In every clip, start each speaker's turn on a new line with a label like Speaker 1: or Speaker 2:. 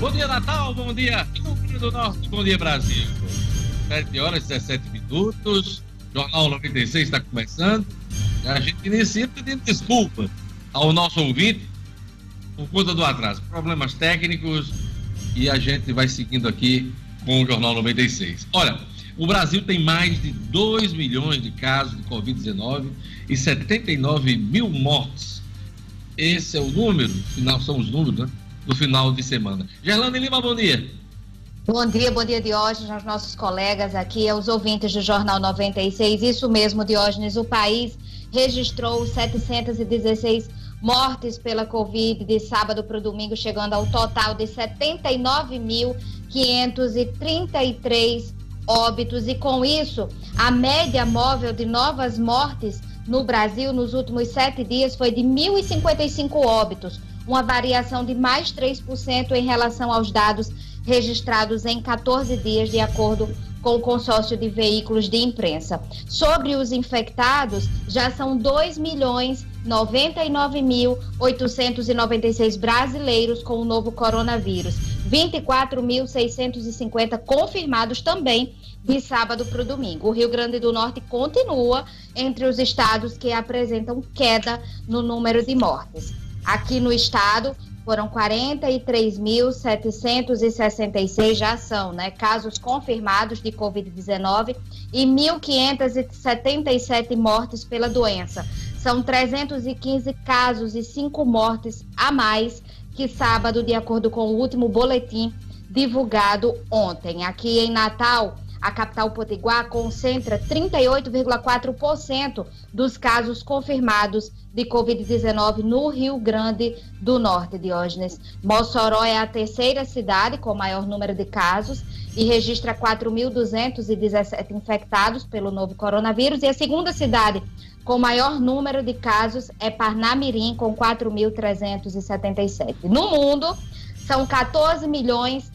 Speaker 1: Bom dia, Natal. Bom dia, Rio Grande do Norte. Bom dia, Brasil. 7 horas e 17 minutos. Jornal 96 está começando. A gente inicia pedindo desculpa ao nosso ouvinte por conta do atraso. Problemas técnicos e a gente vai seguindo aqui com o Jornal 96. Olha, o Brasil tem mais de 2 milhões de casos de Covid-19 e 79 mil mortes. Esse é o número, final são os números, né? Do final de semana. Gerlane Lima, bom dia.
Speaker 2: Bom dia, bom dia Diógenes, aos nossos colegas aqui, aos ouvintes do Jornal 96. Isso mesmo, Diógenes, o país registrou 716 mortes pela Covid de sábado para o domingo, chegando ao total de 79.533 óbitos. E com isso, a média móvel de novas mortes no Brasil nos últimos sete dias foi de 1.055 óbitos, uma variação de mais 3% em relação aos dados registrados em 14 dias, de acordo com o consórcio de veículos de imprensa. Sobre os infectados, já são 2 milhões 99.896 brasileiros com o novo coronavírus. 24.650 confirmados também de sábado para o domingo. O Rio Grande do Norte continua entre os estados que apresentam queda no número de mortes. Aqui no estado, foram 43.766 já são, né, casos confirmados de COVID-19 e 1.577 mortes pela doença. São 315 casos e 5 mortes a mais que sábado, de acordo com o último boletim divulgado ontem. Aqui em Natal, a capital potiguar concentra 38,4% dos casos confirmados de Covid-19 no Rio Grande do Norte, Diógenes. Mossoró é a terceira cidade com maior número de casos e registra 4.217 infectados pelo novo coronavírus. E a segunda cidade com maior número de casos é Parnamirim, com 4.377. No mundo, são 14 milhões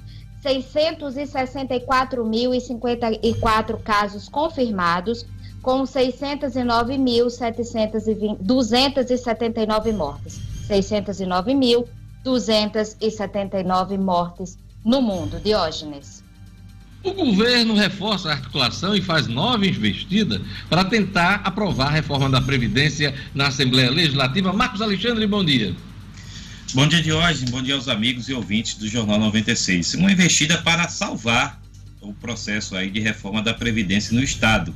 Speaker 2: 664.054 casos confirmados, com 609.279 mortes. 609.279 mortes no mundo. Diógenes.
Speaker 1: O governo reforça a articulação e faz nova investida para tentar aprovar a reforma da Previdência na Assembleia Legislativa. Marcos Alexandre, bom dia.
Speaker 3: Bom dia, Diógenes. Bom dia aos amigos e ouvintes do Jornal 96. Uma investida para salvar o processo aí de reforma da Previdência no Estado.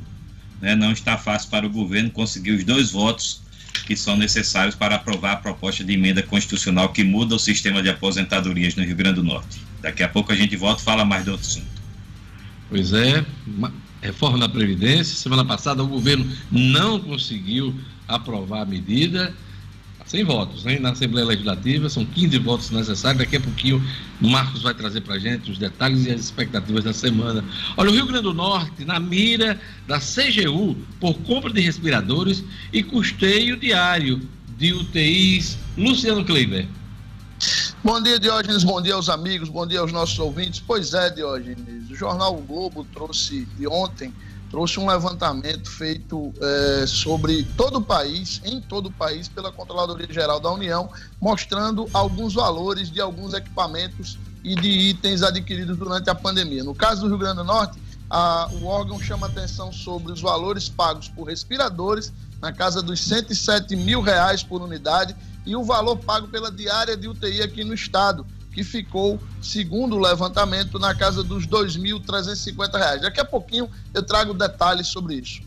Speaker 3: Né? Não está fácil para o governo conseguir os dois votos que são necessários para aprovar a proposta de emenda constitucional que muda o sistema de aposentadorias no Rio Grande do Norte. Daqui a pouco a gente volta e fala mais do assunto.
Speaker 1: Pois é, reforma da Previdência. Semana passada o governo não conseguiu aprovar a medida sem votos, né? Na Assembleia Legislativa, são 15 votos necessários. Daqui a pouquinho Marcos vai trazer para a gente os detalhes e as expectativas da semana. Olha, o Rio Grande do Norte, na mira da CGU, por compra de respiradores e custeio diário de UTIs. Luciano Kleiber.
Speaker 4: Bom dia, Diógenes. Bom dia aos amigos. Bom dia aos nossos ouvintes. Pois é, Diógenes. O jornal o Globo trouxe de ontem trouxe um levantamento feito é, sobre todo o país, em todo o país, pela Controladoria Geral da União, mostrando alguns valores de alguns equipamentos e de itens adquiridos durante a pandemia. No caso do Rio Grande do Norte, a, o órgão chama atenção sobre os valores pagos por respiradores, na casa dos 107 mil reais por unidade, e o valor pago pela diária de UTI aqui no estado, que ficou, segundo o levantamento, na casa dos R$ 2.350. Daqui a pouquinho eu trago detalhes sobre isso.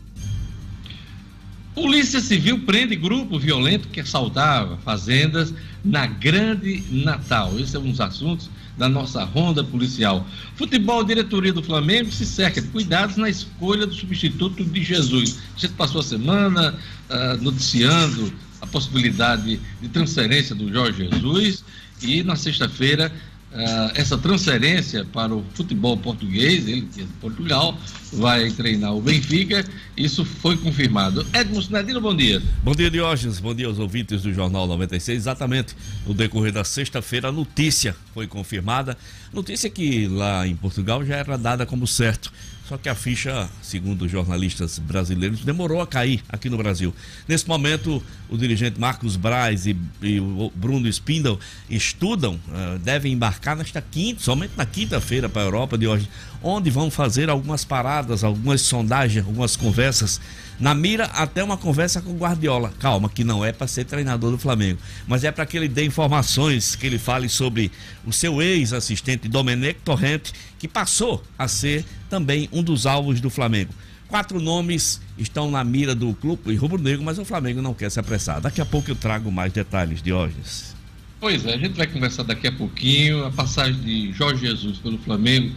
Speaker 1: Polícia Civil prende grupo violento que assaltava fazendas na Grande Natal. Esse é um dos assuntos da nossa ronda policial. Futebol, diretoria do Flamengo se cerca de cuidados na escolha do substituto de Jesus. A gente passou a semana uh, noticiando a possibilidade de transferência do Jorge Jesus e na sexta-feira, uh, essa transferência para o futebol português, ele que é de Portugal, vai treinar o Benfica. Isso foi confirmado. Edmo Sinadino, bom dia.
Speaker 5: Bom dia, Diógenes. Bom dia aos ouvintes do Jornal 96. Exatamente. No decorrer da sexta-feira, a notícia foi confirmada. Notícia que lá em Portugal já era dada como certo. Só que a ficha, segundo jornalistas brasileiros, demorou a cair aqui no Brasil. Nesse momento, o dirigente Marcos Braz e, e o Bruno Spindle estudam, uh, devem embarcar nesta quinta, somente na quinta-feira para a Europa de hoje, onde vão fazer algumas paradas, algumas sondagens, algumas conversas na mira até uma conversa com o Guardiola. Calma, que não é para ser treinador do Flamengo, mas é para que ele dê informações, que ele fale sobre o seu ex-assistente Domenech Torrente, que passou a ser também um dos alvos do Flamengo. Quatro nomes estão na mira do clube rubro-negro, mas o Flamengo não quer se apressar. Daqui a pouco eu trago mais detalhes, Diógenes.
Speaker 1: Pois é, a gente vai conversar daqui a pouquinho. A passagem de Jorge Jesus pelo Flamengo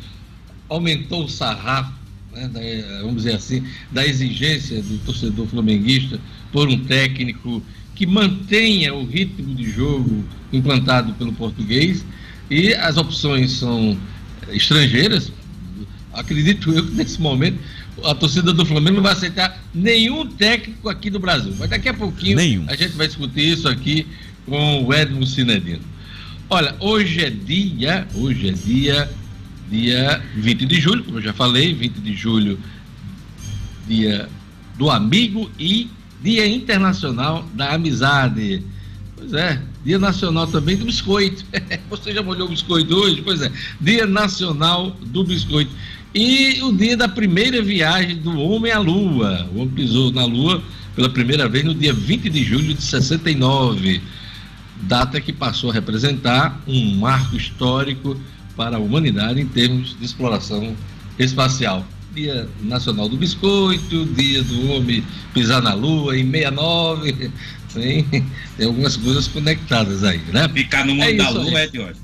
Speaker 1: aumentou o sarrafo né, da, vamos dizer assim, da exigência do torcedor flamenguista por um técnico que mantenha o ritmo de jogo implantado pelo português e as opções são estrangeiras. Acredito eu que nesse momento a torcida do Flamengo não vai aceitar nenhum técnico aqui no Brasil. Mas daqui a pouquinho nenhum. a gente vai discutir isso aqui com o Edmo Cinedino. Olha, hoje é dia, hoje é dia dia 20 de julho, como eu já falei, 20 de julho, dia do amigo e dia internacional da amizade. Pois é, dia nacional também do biscoito. Você já molhou o biscoito hoje? Pois é, dia nacional do biscoito. E o dia da primeira viagem do homem à lua. O homem pisou na lua pela primeira vez no dia 20 de julho de 69. Data que passou a representar um marco histórico para a humanidade em termos de exploração espacial. Dia Nacional do Biscoito, Dia do Homem Pisar na Lua, em 69. Tem, tem algumas coisas conectadas aí, né?
Speaker 3: Ficar no mundo é da Lua é de hoje.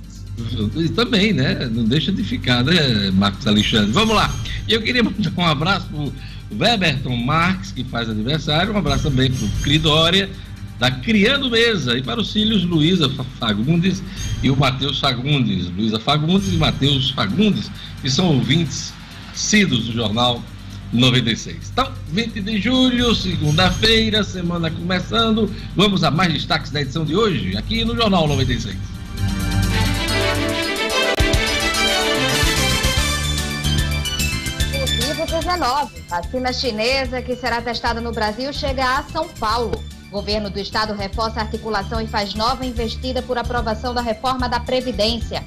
Speaker 1: Também, né? Não deixa de ficar, né, Marcos Alexandre? Vamos lá. E eu queria mandar um abraço para o Weberton Marques, que faz aniversário, um abraço também para o Cridória, da Criando Mesa, e para os filhos Luísa Fagundes e o Matheus Fagundes, Luísa Fagundes e Matheus Fagundes, que são ouvintes assíduos do Jornal 96. Então, 20 de julho, segunda-feira, semana começando. Vamos a mais destaques da edição de hoje, aqui no Jornal 96.
Speaker 2: Covid-19, vacina chinesa que será testada no Brasil chega a São Paulo. Governo do Estado reforça a articulação e faz nova investida por aprovação da reforma da Previdência.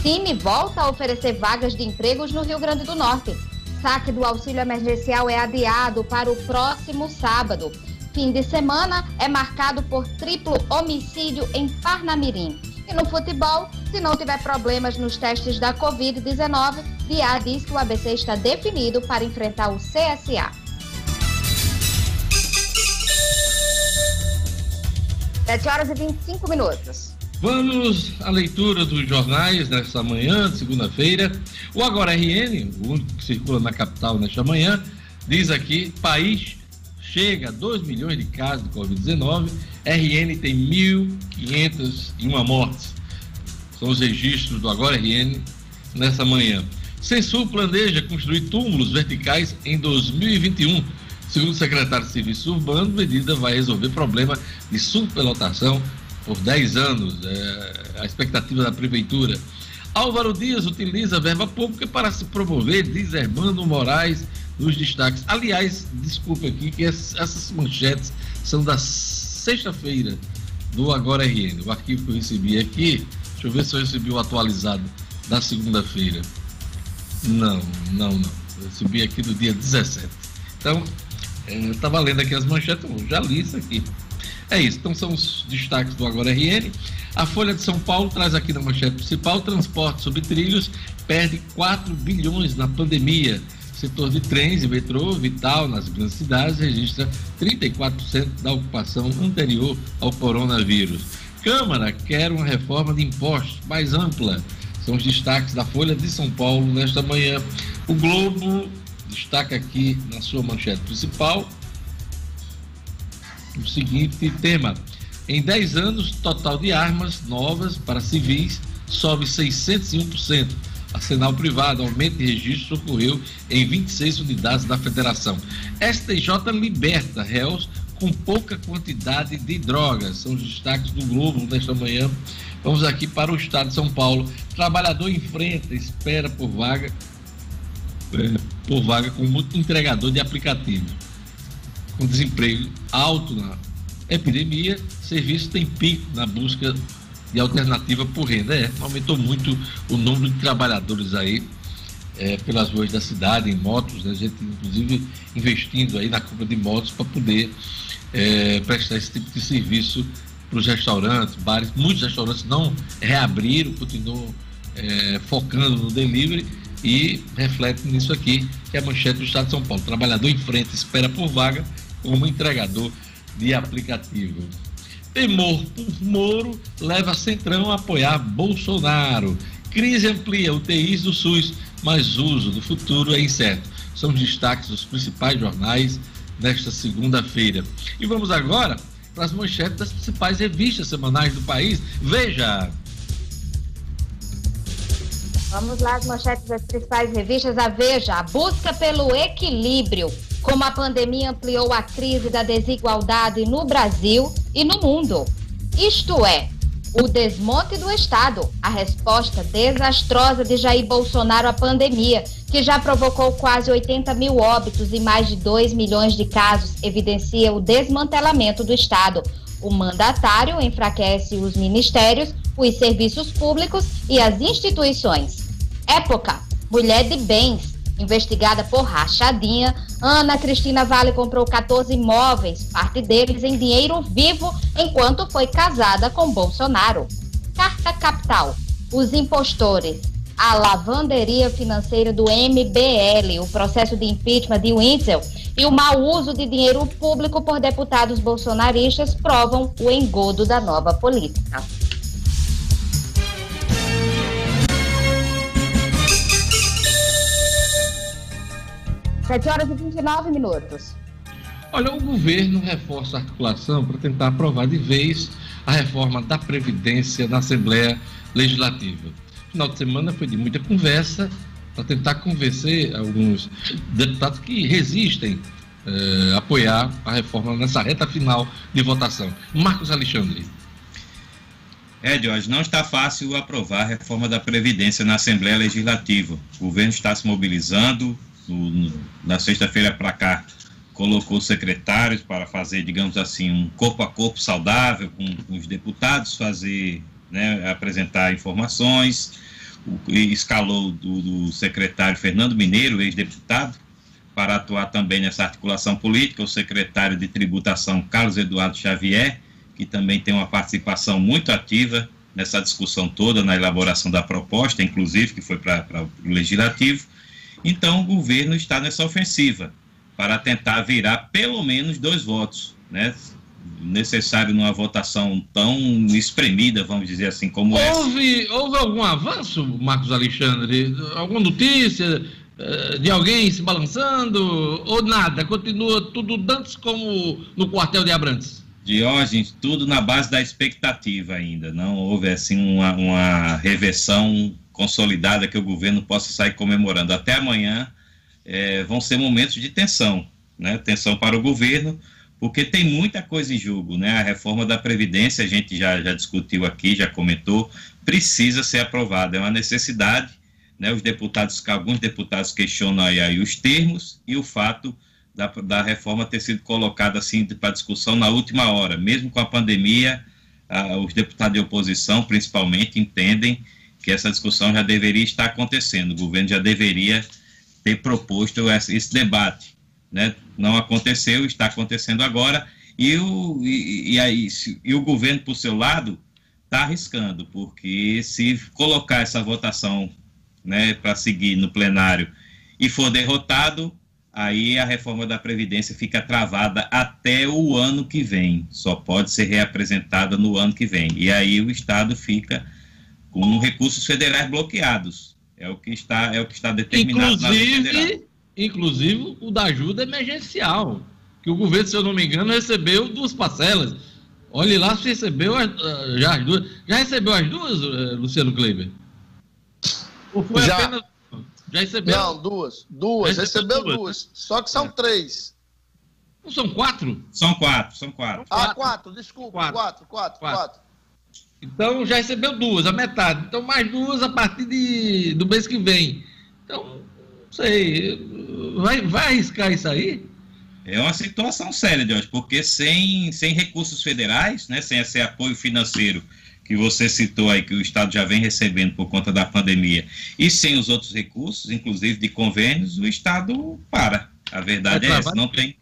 Speaker 2: Cime volta a oferecer vagas de empregos no Rio Grande do Norte. Saque do auxílio emergencial é adiado para o próximo sábado. Fim de semana é marcado por triplo homicídio em Parnamirim. E no futebol, se não tiver problemas nos testes da Covid-19, Diá diz que o ABC está definido para enfrentar o CSA. 7 horas e 25 minutos.
Speaker 1: Vamos à leitura dos jornais nesta manhã, segunda-feira. O Agora RN, o único que circula na capital nesta manhã, diz aqui: país chega a 2 milhões de casos de Covid-19, RN tem 1.501 mortes. São os registros do Agora RN nessa manhã. Censul planeja construir túmulos verticais em 2021 Segundo o secretário de Serviço Urbano, medida vai resolver problema de superlotação por 10 anos. É a expectativa da Prefeitura. Álvaro Dias utiliza a verba pública para se promover, diz Hermano Moraes nos destaques. Aliás, desculpe aqui que essas manchetes são da sexta-feira do Agora RN. O arquivo que eu recebi aqui, deixa eu ver se eu recebi o atualizado da segunda-feira. Não, não, não. Eu recebi aqui do dia 17. Então, eu estava lendo aqui as manchetes, já li isso aqui. É isso, então são os destaques do Agora RN. A Folha de São Paulo traz aqui na manchete principal: transporte sobre trilhos perde 4 bilhões na pandemia. Setor de trens e metrô, vital nas grandes cidades, registra 34% da ocupação anterior ao coronavírus. Câmara quer uma reforma de impostos mais ampla. São os destaques da Folha de São Paulo nesta manhã. O Globo destaca aqui na sua manchete principal o seguinte tema: em 10 anos, total de armas novas para civis sobe 601%. Arsenal privado, aumento de registros ocorreu em 26 unidades da federação. STJ liberta réus com pouca quantidade de drogas. São os destaques do Globo nesta manhã. Vamos aqui para o estado de São Paulo. Trabalhador enfrenta, espera por vaga. É por vaga como entregador de aplicativo. Com desemprego alto na epidemia, serviço tem pico na busca de alternativa por renda. É, aumentou muito o número de trabalhadores aí é, pelas ruas da cidade, em motos, né? a gente inclusive investindo aí na compra de motos para poder é, prestar esse tipo de serviço para os restaurantes, bares. Muitos restaurantes não reabriram, continuam é, focando no delivery e reflete nisso aqui, que é a manchete do Estado de São Paulo. Trabalhador em frente espera por vaga como entregador de aplicativo. Temor por Moro leva Centrão a apoiar Bolsonaro. Crise amplia UTIs do SUS, mas uso do futuro é incerto. São os destaques dos principais jornais nesta segunda-feira. E vamos agora para as manchetes das principais revistas semanais do país. Veja!
Speaker 2: Vamos lá, as manchetes das principais revistas. A Veja, a busca pelo equilíbrio. Como a pandemia ampliou a crise da desigualdade no Brasil e no mundo. Isto é, o desmonte do Estado, a resposta desastrosa de Jair Bolsonaro à pandemia, que já provocou quase 80 mil óbitos e mais de 2 milhões de casos, evidencia o desmantelamento do Estado. O mandatário enfraquece os ministérios, os serviços públicos e as instituições. Época: mulher de bens. Investigada por rachadinha, Ana Cristina Vale comprou 14 imóveis, parte deles em dinheiro vivo, enquanto foi casada com Bolsonaro. Carta Capital. Os impostores. A lavanderia financeira do MBL, o processo de impeachment de Witzel e o mau uso de dinheiro público por deputados bolsonaristas provam o engodo da nova política. Sete horas e 29 minutos.
Speaker 1: Olha, o governo reforça a articulação para tentar aprovar de vez a reforma da Previdência na Assembleia Legislativa. Final de semana foi de muita conversa para tentar convencer alguns deputados que resistem eh, apoiar a reforma nessa reta final de votação. Marcos Alexandre.
Speaker 3: É, Jorge, não está fácil aprovar a reforma da Previdência na Assembleia Legislativa. O governo está se mobilizando. No, no, na sexta-feira para cá, colocou secretários para fazer, digamos assim, um corpo a corpo saudável com, com os deputados, fazer, né, apresentar informações escalou do, do secretário Fernando Mineiro, ex-deputado, para atuar também nessa articulação política, o secretário de tributação Carlos Eduardo Xavier, que também tem uma participação muito ativa nessa discussão toda, na elaboração da proposta, inclusive, que foi para o Legislativo. Então, o governo está nessa ofensiva para tentar virar pelo menos dois votos, né? Necessário numa votação tão espremida, vamos dizer assim, como
Speaker 1: houve, essa. Houve algum avanço, Marcos Alexandre? Alguma notícia uh, de alguém se balançando? Ou nada? Continua tudo antes como no quartel de Abrantes?
Speaker 3: Diógenes, tudo na base da expectativa ainda. Não houve assim uma, uma reversão consolidada que o governo possa sair comemorando. Até amanhã é, vão ser momentos de tensão, né? Tensão para o governo, porque tem muita coisa em jogo, né? A reforma da Previdência, a gente já, já discutiu aqui, já comentou, precisa ser aprovada, é uma necessidade, né? Os deputados, alguns deputados questionam aí, aí os termos e o fato da, da reforma ter sido colocada assim para discussão na última hora, mesmo com a pandemia, ah, os deputados de oposição, principalmente, entendem que essa discussão já deveria estar acontecendo, o governo já deveria ter proposto esse, esse debate né? Não aconteceu, está acontecendo agora, e o, e, e, aí, e o governo, por seu lado, está arriscando, porque se colocar essa votação né, para seguir no plenário e for derrotado, aí a reforma da Previdência fica travada até o ano que vem, só pode ser reapresentada no ano que vem. E aí o Estado fica com recursos federais bloqueados. É o que está, é o que está determinado
Speaker 1: Inclusive, na lei federal inclusive o da ajuda emergencial, que o governo, se eu não me engano, recebeu duas parcelas. Olhe lá se recebeu as, ah, já as duas. Já recebeu as duas, eh, Luciano Kleiber?
Speaker 4: Ou foi já. apenas. Já recebeu? Não, duas. Duas. Recebeu, recebeu duas. duas. Só que são é. três.
Speaker 1: Não são quatro?
Speaker 3: São quatro, são quatro.
Speaker 4: Ah, quatro, desculpa. Quatro, quatro, quatro. quatro. quatro.
Speaker 1: Então já recebeu duas, a metade. Então mais duas a partir de, do mês que vem. Então, não sei vai, vai arriscar isso aí?
Speaker 3: É uma situação séria, Jorge, porque sem, sem recursos federais, né, sem esse apoio financeiro que você citou aí, que o Estado já vem recebendo por conta da pandemia, e sem os outros recursos, inclusive de convênios, o Estado para. A verdade é, é essa, não tem,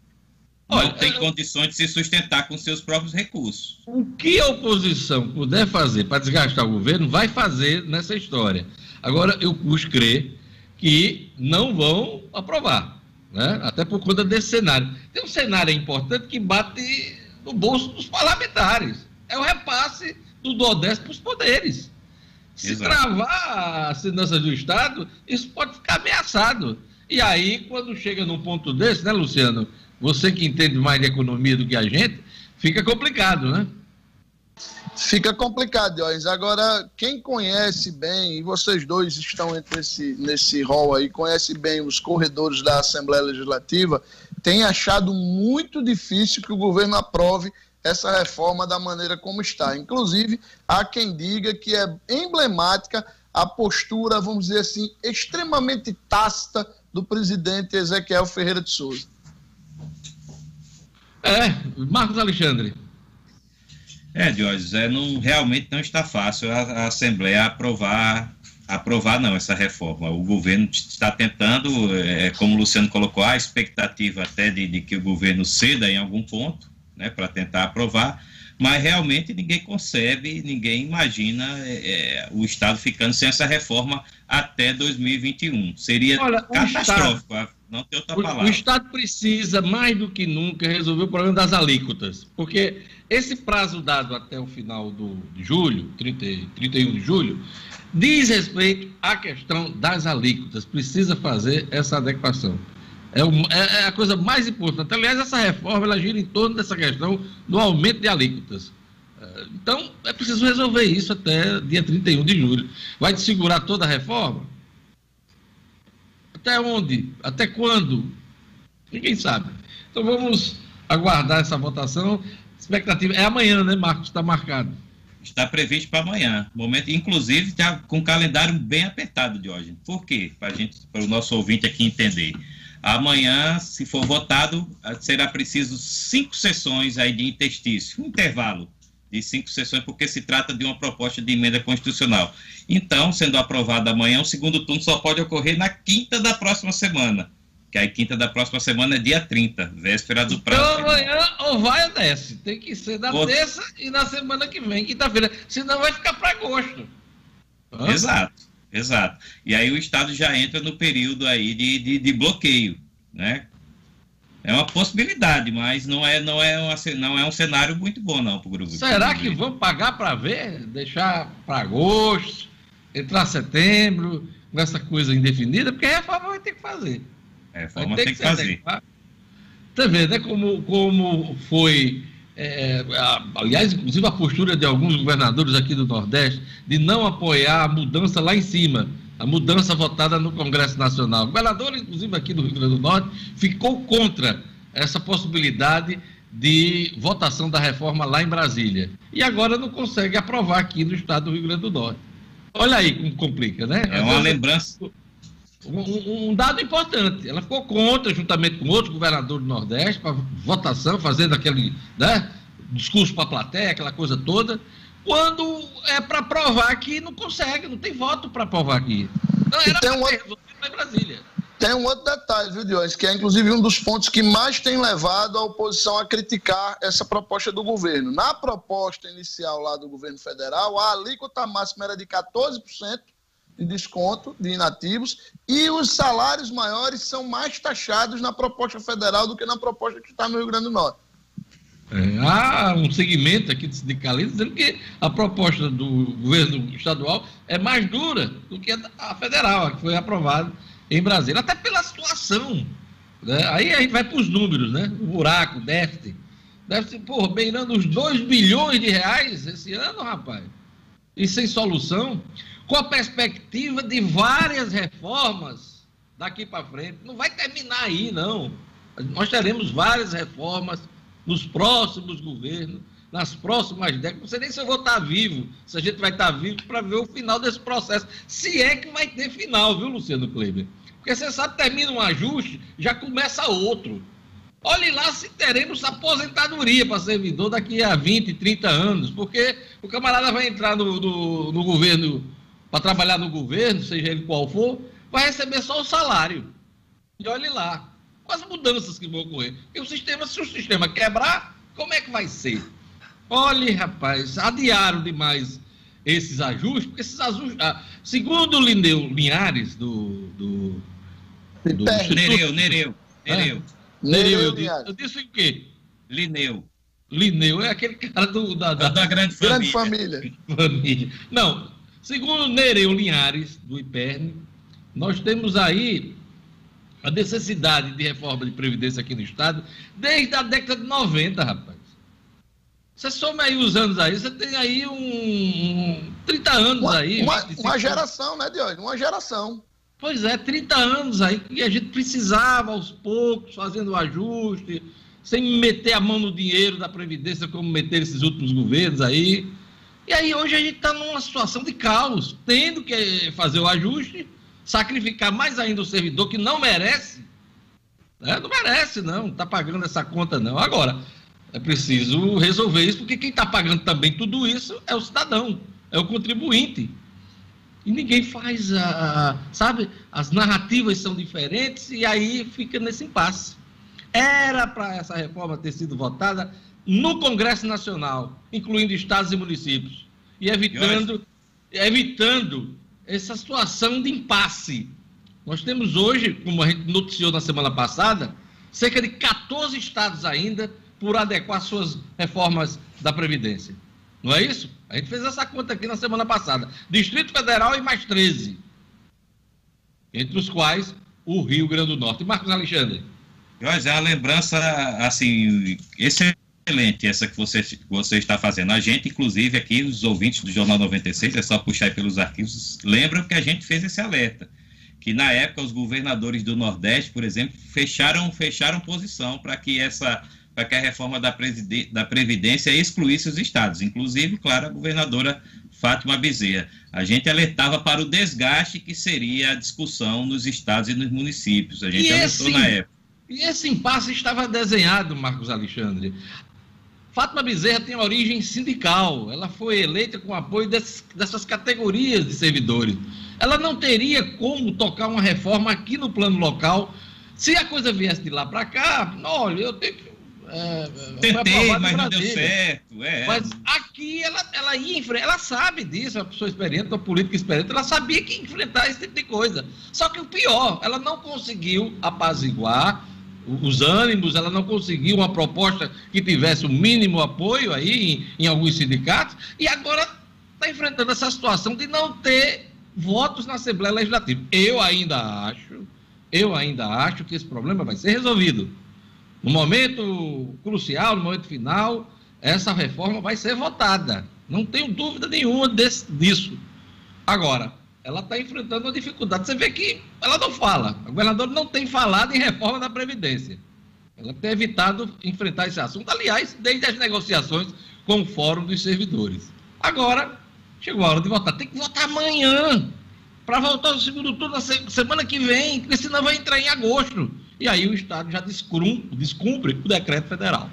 Speaker 3: não Olha, tem condições de se sustentar com seus próprios recursos.
Speaker 1: O que a oposição puder fazer para desgastar o governo, vai fazer nessa história. Agora, eu custo crer que não vão aprovar, né? até por conta desse cenário. Tem um cenário importante que bate no bolso dos parlamentares. É o repasse do Nordeste para os poderes. Se Exato. travar as finanças do Estado, isso pode ficar ameaçado. E aí, quando chega num ponto desse, né, Luciano? Você que entende mais de economia do que a gente, fica complicado, né?
Speaker 4: Fica complicado, Diógenes. Agora, quem conhece bem, e vocês dois estão entre esse, nesse rol aí, conhece bem os corredores da Assembleia Legislativa, tem achado muito difícil que o governo aprove essa reforma da maneira como está. Inclusive, há quem diga que é emblemática a postura, vamos dizer assim, extremamente tácita do presidente Ezequiel Ferreira de Souza.
Speaker 1: É, Marcos Alexandre.
Speaker 3: É, Diógenes, é, não, realmente não está fácil a, a Assembleia aprovar aprovar não essa reforma. O governo está tentando, é, como o Luciano colocou, a expectativa até de, de, que o governo ceda em algum ponto, né, para tentar aprovar, mas realmente ninguém concebe, ninguém imagina é, é o Estado ficando sem essa reforma até 2021. Seria Olha, catastrófico, Estado, não tem outra palavra.
Speaker 1: O Estado precisa, mais do que nunca, resolver o problema das alíquotas, porque esse prazo dado até o final do, de julho, 30, 31 de julho, diz respeito à questão das alíquotas, precisa fazer essa adequação. É, é, é, a coisa mais importante. Aliás, essa reforma ela gira em torno dessa questão do aumento de alíquotas. É, então, é preciso resolver isso até dia 31 de julho. Vai te segurar toda a reforma? Até onde? Até quando? Ninguém sabe. Então vamos aguardar essa votação. Expectativa é amanhã, né, Marcos? Está marcado.
Speaker 3: Está previsto para amanhã. Momento, inclusive, já com o calendário bem apertado, Jorge. Por quê? Para o nosso ouvinte aqui entender. Amanhã, se for votado, será preciso cinco sessões aí de interstício, um intervalo de cinco sessões, porque se trata de uma proposta de emenda constitucional. Então, sendo aprovado amanhã, o segundo turno só pode ocorrer na quinta da próxima semana. Que a quinta da próxima semana é dia 30, véspera do prazo.
Speaker 1: Então amanhã ou vai ou desce. Tem que ser na terça e na semana que vem, quinta-feira. Senão vai ficar para agosto.
Speaker 3: Hã? Exato. Exato. E aí o Estado já entra no período aí de, de, de bloqueio, né? É uma possibilidade, mas não é, não é, uma, não é um cenário muito bom, não, para o grupo.
Speaker 1: Será que vão pagar para ver? Deixar para agosto, entrar setembro, com essa coisa indefinida? Porque a reforma vai ter que fazer.
Speaker 3: Reforma tem que, que fazer.
Speaker 1: Você vê, né, como, como foi é, a, aliás, inclusive a postura de alguns governadores aqui do Nordeste de não apoiar a mudança lá em cima, a mudança votada no Congresso Nacional. O governador, inclusive aqui do Rio Grande do Norte, ficou contra essa possibilidade de votação da reforma lá em Brasília. E agora não consegue aprovar aqui no estado do Rio Grande do Norte. Olha aí como complica, né?
Speaker 3: É uma lembrança.
Speaker 1: Um, um, dado importante. Ela ficou contra, juntamente com outro governador do Nordeste, para votação, fazendo aquele né, discurso para a plateia, aquela coisa toda, quando é para provar que não consegue, não tem voto para provar aqui. Não era
Speaker 4: tem um outro... em Brasília. Tem um outro detalhe, viu, Diógenes, que é inclusive um dos pontos que mais tem levado a oposição a criticar essa proposta do governo. Na proposta inicial lá do governo federal, a alíquota máxima era de 14%, de desconto de inativos e os salários maiores são mais taxados na proposta federal do que na proposta que está no Rio Grande do Norte.
Speaker 1: É, há um segmento aqui de sindicalistas dizendo que a proposta do governo estadual é mais dura do que a federal, a que foi aprovada em Brasília, até pela situação. Né? Aí a gente vai para os números, né? O buraco, o déficit. Déficit, porra, beirando os 2 bilhões de reais esse ano, rapaz. E sem solução com a perspectiva de várias reformas daqui para frente. Não vai terminar aí, não. Nós teremos várias reformas nos próximos governos, nas próximas décadas. Não sei nem se eu vou estar vivo, se a gente vai estar vivo para ver o final desse processo. Se é que vai ter final, viu, Luciano Kleber? Porque você sabe, termina um ajuste, já começa outro. Olhe lá se teremos aposentadoria para servidor daqui a 20, 30 anos, porque o camarada vai entrar no, no, no governo, para trabalhar no governo, seja ele qual for, vai receber só o salário. E olhe lá, quais mudanças que vão ocorrer. Porque o sistema, se o sistema quebrar, como é que vai ser? Olhe, rapaz, adiaram demais esses ajustes, porque esses ajustes. Ah, segundo o Lineu Linhares, do, do
Speaker 3: do Nereu, Nereu, Nereu.
Speaker 1: Nereu, eu disse, eu disse o quê?
Speaker 3: Lineu.
Speaker 1: Lineu é aquele cara do, da,
Speaker 3: da, da grande,
Speaker 4: grande família.
Speaker 1: família. Não, segundo Nereu Linhares, do IPERN, nós temos aí a necessidade de reforma de previdência aqui no Estado desde a década de 90, rapaz. Você soma aí os anos aí, você tem aí um, um 30 anos
Speaker 4: uma,
Speaker 1: aí.
Speaker 4: Uma, uma geração, né, Diogo? Uma geração.
Speaker 1: Pois é, 30 anos aí que a gente precisava aos poucos, fazendo o ajuste, sem meter a mão no dinheiro da Previdência, como meter esses últimos governos aí. E aí hoje a gente está numa situação de caos, tendo que fazer o ajuste, sacrificar mais ainda o servidor que não merece. Né? Não merece, não, está pagando essa conta, não. Agora, é preciso resolver isso, porque quem está pagando também tudo isso é o cidadão, é o contribuinte. E ninguém faz a. Sabe? As narrativas são diferentes e aí fica nesse impasse. Era para essa reforma ter sido votada no Congresso Nacional, incluindo estados e municípios, e evitando, evitando essa situação de impasse. Nós temos hoje, como a gente noticiou na semana passada, cerca de 14 estados ainda por adequar suas reformas da Previdência. Não é isso? A gente fez essa conta aqui na semana passada. Distrito Federal e mais 13. Entre os quais o Rio Grande do Norte. Marcos Alexandre.
Speaker 3: Jorge, é a lembrança, assim, excelente essa que você, você está fazendo. A gente, inclusive, aqui, os ouvintes do Jornal 96, é só puxar pelos arquivos, lembram que a gente fez esse alerta. Que na época os governadores do Nordeste, por exemplo, fecharam, fecharam posição para que essa para que a reforma da, da Previdência excluísse os estados, inclusive, claro, a governadora Fátima Bezerra. A gente alertava para o desgaste que seria a discussão nos estados e nos municípios. A gente e alertou esse, na época.
Speaker 1: E esse impasse estava desenhado, Marcos Alexandre. Fátima Bezerra tem origem sindical. Ela foi eleita com apoio desses, dessas categorias de servidores. Ela não teria como tocar uma reforma aqui no plano local. Se a coisa viesse de lá para cá, olha, eu tenho que
Speaker 3: é, Tentei, mas não deu certo. É.
Speaker 1: Mas aqui ela, ela ia enfrentar, ela sabe disso, uma pessoa experiente, uma política experiente, ela sabia que ia enfrentar esse tipo de coisa. Só que o pior, ela não conseguiu apaziguar os ânimos, ela não conseguiu uma proposta que tivesse o mínimo apoio aí em, em alguns sindicatos, e agora está enfrentando essa situação de não ter votos na Assembleia Legislativa. Eu ainda acho, eu ainda acho que esse problema vai ser resolvido. No momento crucial, no momento final, essa reforma vai ser votada. Não tenho dúvida nenhuma desse, disso. Agora, ela está enfrentando uma dificuldade. Você vê que ela não fala. A governadora não tem falado em reforma da Previdência. Ela tem evitado enfrentar esse assunto, aliás, desde as negociações com o Fórum dos Servidores. Agora, chegou a hora de votar. Tem que votar amanhã, para voltar no segundo turno na semana que vem, porque senão vai entrar em agosto. E aí o Estado já descumpre o decreto federal.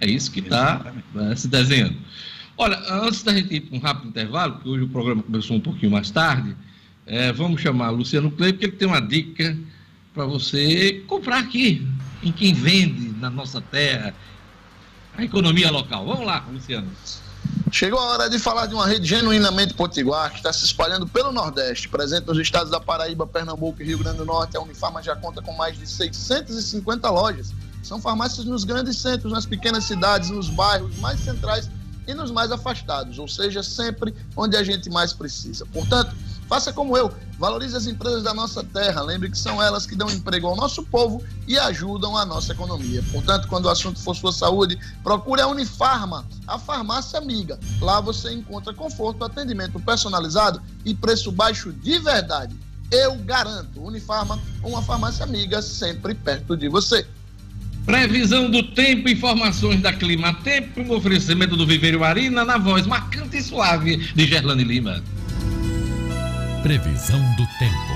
Speaker 1: É isso que está né, se desenhando. Olha, antes da gente ir para um rápido intervalo, porque hoje o programa começou um pouquinho mais tarde, é, vamos chamar Luciano Clay, porque ele tem uma dica para você comprar aqui, em quem vende na nossa terra, a economia local. Vamos lá, Luciano.
Speaker 4: Chegou a hora de falar de uma rede genuinamente potiguar que está se espalhando pelo Nordeste, presente nos estados da Paraíba, Pernambuco e Rio Grande do Norte. A Unifarma já conta com mais de 650 lojas. São farmácias nos grandes centros, nas pequenas cidades, nos bairros mais centrais e nos mais afastados, ou seja, sempre onde a gente mais precisa. Portanto, Faça como eu, valorize as empresas da nossa terra. Lembre que são elas que dão emprego ao nosso povo e ajudam a nossa economia. Portanto, quando o assunto for sua saúde, procure a Unifarma, a farmácia amiga. Lá você encontra conforto, atendimento personalizado e preço baixo de verdade. Eu garanto, Unifarma, uma farmácia amiga sempre perto de você.
Speaker 1: Previsão do tempo, informações da Clima Tempo, um oferecimento do Viveiro Marina, na voz marcante e suave de Gerlane Lima.
Speaker 6: Previsão do tempo.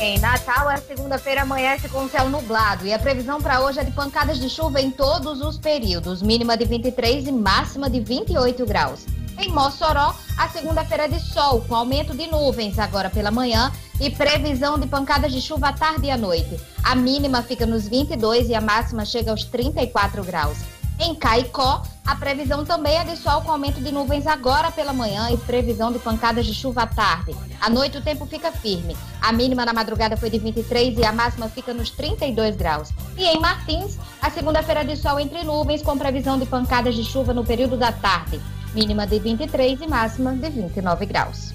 Speaker 2: Em Natal, a segunda-feira amanhece com céu nublado e a previsão para hoje é de pancadas de chuva em todos os períodos, mínima de 23 e máxima de 28 graus. Em Mossoró, a segunda-feira de sol, com aumento de nuvens agora pela manhã e previsão de pancadas de chuva à tarde e à noite. A mínima fica nos 22 e a máxima chega aos 34 graus. Em Caicó, a previsão também é de sol com aumento de nuvens agora pela manhã e previsão de pancadas de chuva à tarde. À noite o tempo fica firme. A mínima na madrugada foi de 23 e a máxima fica nos 32 graus. E em Martins, a segunda-feira é de sol entre nuvens com previsão de pancadas de chuva no período da tarde. Mínima de 23 e máxima de 29 graus.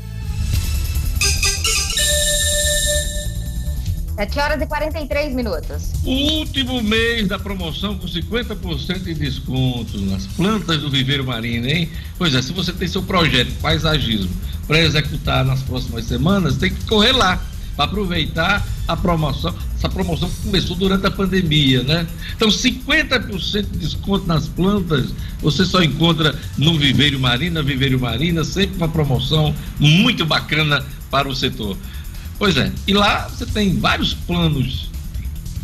Speaker 2: 7 horas e 43 minutos.
Speaker 1: Último mês da promoção com 50% de desconto nas plantas do Viveiro Marinho, hein? Pois é, se você tem seu projeto paisagismo para executar nas próximas semanas, tem que correr lá para aproveitar a promoção. Essa promoção começou durante a pandemia, né? Então, 50% de desconto nas plantas você só encontra no Viveiro Marina, Viveiro Marina, sempre uma promoção muito bacana para o setor. Pois é, e lá você tem vários planos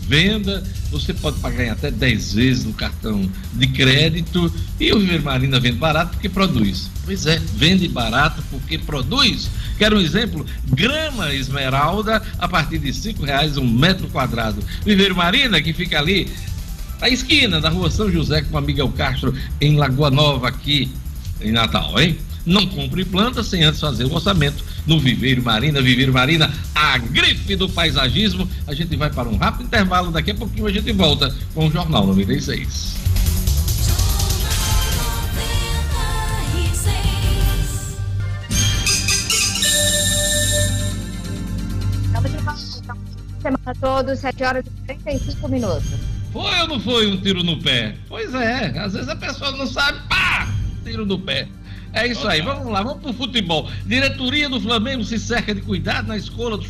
Speaker 1: venda, você pode pagar em até 10 vezes no cartão de crédito e o Viver Marina vende barato porque produz. Pois é, vende barato porque produz. Quero um exemplo? Grama esmeralda a partir de cinco reais um metro quadrado. Viver Marina, que fica ali na esquina da rua São José com a Miguel Castro, em Lagoa Nova, aqui em Natal, hein? Não compre planta sem antes fazer o orçamento no Viveiro Marina. Viveiro Marina, a grife do paisagismo. A gente vai para um rápido intervalo. Daqui a pouquinho a gente volta com o Jornal 96.
Speaker 2: Semana toda, 7 horas e 35 minutos.
Speaker 1: Foi ou não foi um tiro no pé? Pois é, às vezes a pessoa não sabe, pá, tiro no pé. É isso aí, vamos lá, vamos pro futebol. Diretoria do Flamengo se cerca de cuidado na escola do,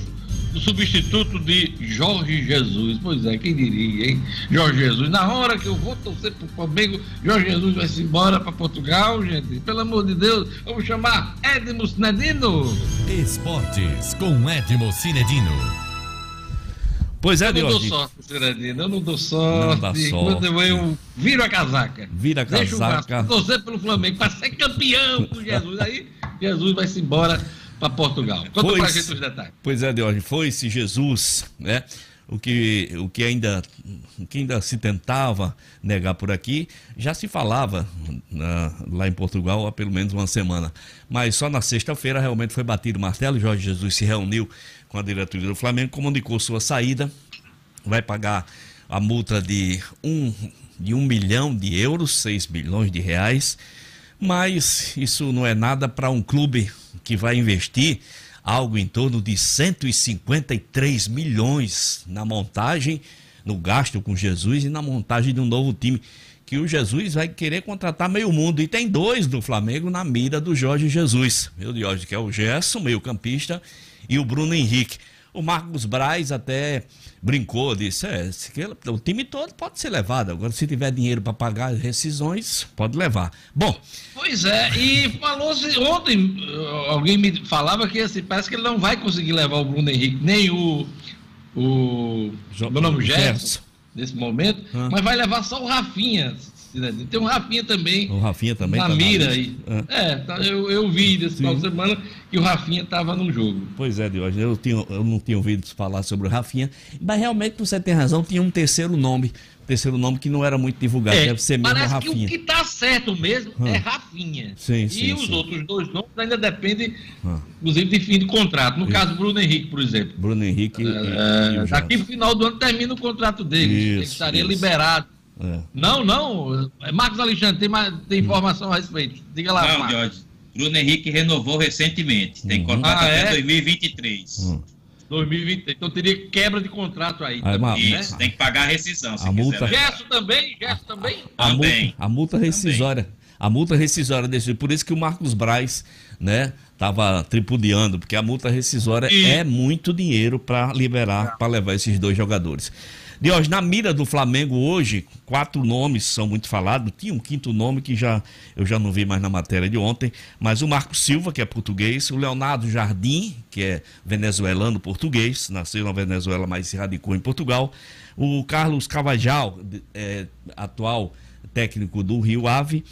Speaker 1: do, substituto de Jorge Jesus. Pois é, quem diria, hein? Jorge Jesus. Na hora que eu vou torcer pro Flamengo, Jorge Jesus vai se embora para Portugal, gente. Pelo amor de Deus, vamos chamar Edmo Cinedino.
Speaker 6: Esportes com Edmo Cinedino.
Speaker 5: Pois é,
Speaker 1: Eu não dou sorte, Cirandino, eu não dou sorte.
Speaker 5: Não sorte.
Speaker 1: Quando eu, viro a casaca.
Speaker 5: Vira a casaca.
Speaker 1: Torcer pelo Flamengo para ser campeão com Jesus. Aí Jesus vai se embora para Portugal. Conta
Speaker 5: Pois-
Speaker 1: pra gente os detalhes.
Speaker 5: Pois é, Diógenes, foi-se Jesus, né? O que, o que ainda que ainda se tentava negar por aqui, já se falava na- lá em Portugal há pelo menos uma semana. Mas só na sexta-feira realmente foi batido o martelo, Jorge Jesus se reuniu com a diretoria do Flamengo, comunicou sua saída, vai pagar a multa de um, de um milhão de euros, 6 bilhões de reais, mas isso não é nada para um clube que vai investir algo em torno de 153 milhões na montagem, no gasto com Jesus e na montagem de um novo time. Que o Jesus vai querer contratar meio mundo. E tem dois do Flamengo na mira do Jorge Jesus. Meu Diógenes, que é o Gerson, meio-campista, e o Bruno Henrique. O Marcos Braz até brincou, disse: é, o time todo pode ser levado. Agora, se tiver dinheiro para pagar rescisões, pode levar. Bom,
Speaker 1: Pois é, e falou-se ontem, uh, alguém me falava que assim, parece que ele não vai conseguir levar o Bruno Henrique, nem o. o meu nome é nesse momento,
Speaker 5: Ah.
Speaker 1: mas vai levar só o Rafinha. Tem um Rafinha também.
Speaker 5: o Rafinha também
Speaker 1: na
Speaker 5: tá
Speaker 1: mira
Speaker 5: lista.
Speaker 1: aí.
Speaker 5: Ah.
Speaker 1: É, tá, eu, eu vi nesse final de semana que o Rafinha estava no jogo.
Speaker 5: Pois é, Diógenes, eu, tinha, eu não tinha ouvido falar sobre o Rafinha, mas realmente você tem razão, tinha um terceiro nome, terceiro nome que não era muito divulgado,
Speaker 1: É,
Speaker 5: deve ser mesmo
Speaker 1: parece que
Speaker 5: Rafinha.
Speaker 1: o que está certo mesmo
Speaker 5: Ah.
Speaker 1: é Rafinha.
Speaker 5: Sim,
Speaker 1: e
Speaker 5: sim,
Speaker 1: os
Speaker 5: sim.
Speaker 1: outros dois nomes ainda dependem,
Speaker 5: Ah.
Speaker 1: inclusive, de fim de contrato. No caso, Bruno Henrique, por exemplo.
Speaker 5: Bruno Henrique e, e
Speaker 1: É,
Speaker 5: o
Speaker 1: daqui no final do ano termina o contrato dele.
Speaker 5: Isso,
Speaker 1: ele estaria
Speaker 5: isso.
Speaker 1: liberado.
Speaker 5: É.
Speaker 1: Não, não. é Marcos Alexandre tem, mais- tem informação a respeito. Diga lá,
Speaker 3: Não,
Speaker 1: Marcos.
Speaker 3: Jorge. Bruno Henrique renovou recentemente. Tem
Speaker 5: Uhum.
Speaker 3: contrato
Speaker 1: Ah,
Speaker 3: até
Speaker 1: é?
Speaker 3: 2023.
Speaker 5: Hum.
Speaker 1: 2020. Então teria quebra de contrato aí.
Speaker 5: Aí,
Speaker 1: também, né?
Speaker 3: Isso, tem que pagar a rescisão
Speaker 5: A
Speaker 3: quiser.
Speaker 5: multa-
Speaker 3: levar.
Speaker 1: Gerson também? Gerson também?
Speaker 5: A multa,
Speaker 3: Também.
Speaker 5: a multa rescisória. A multa rescisória desse. Por isso que o Marcos Braz, né, tava tripudiando, porque a multa rescisória
Speaker 1: E-
Speaker 5: é muito dinheiro para liberar, para levar esses dois jogadores. De hoje, na mira do Flamengo hoje, quatro nomes são muito falados. Tinha um quinto nome que já eu já não vi mais na matéria de ontem, mas o Marco Silva, que é português, o Leonardo Jardim, que é venezuelano português, nasceu na Venezuela, mas se radicou em Portugal. O Carlos Cavajal, é, atual técnico do Rio Ave.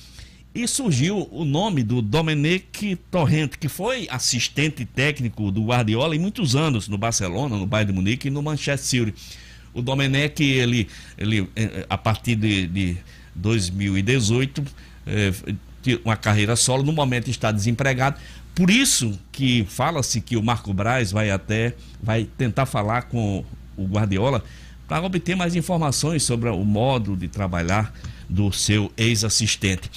Speaker 5: E surgiu o nome do Domenic Torrente, que foi assistente técnico do Guardiola em muitos anos no Barcelona, no Bayern de Munique e no Manchester City. O Domenech, ele, ele eh, a partir de, de 2018, é, uma carreira solo, no momento está desempregado. Por isso que fala-se que o Marco Braz vai até, vai tentar falar com o Guardiola para obter mais informações sobre o modo de trabalhar do seu ex-assistente.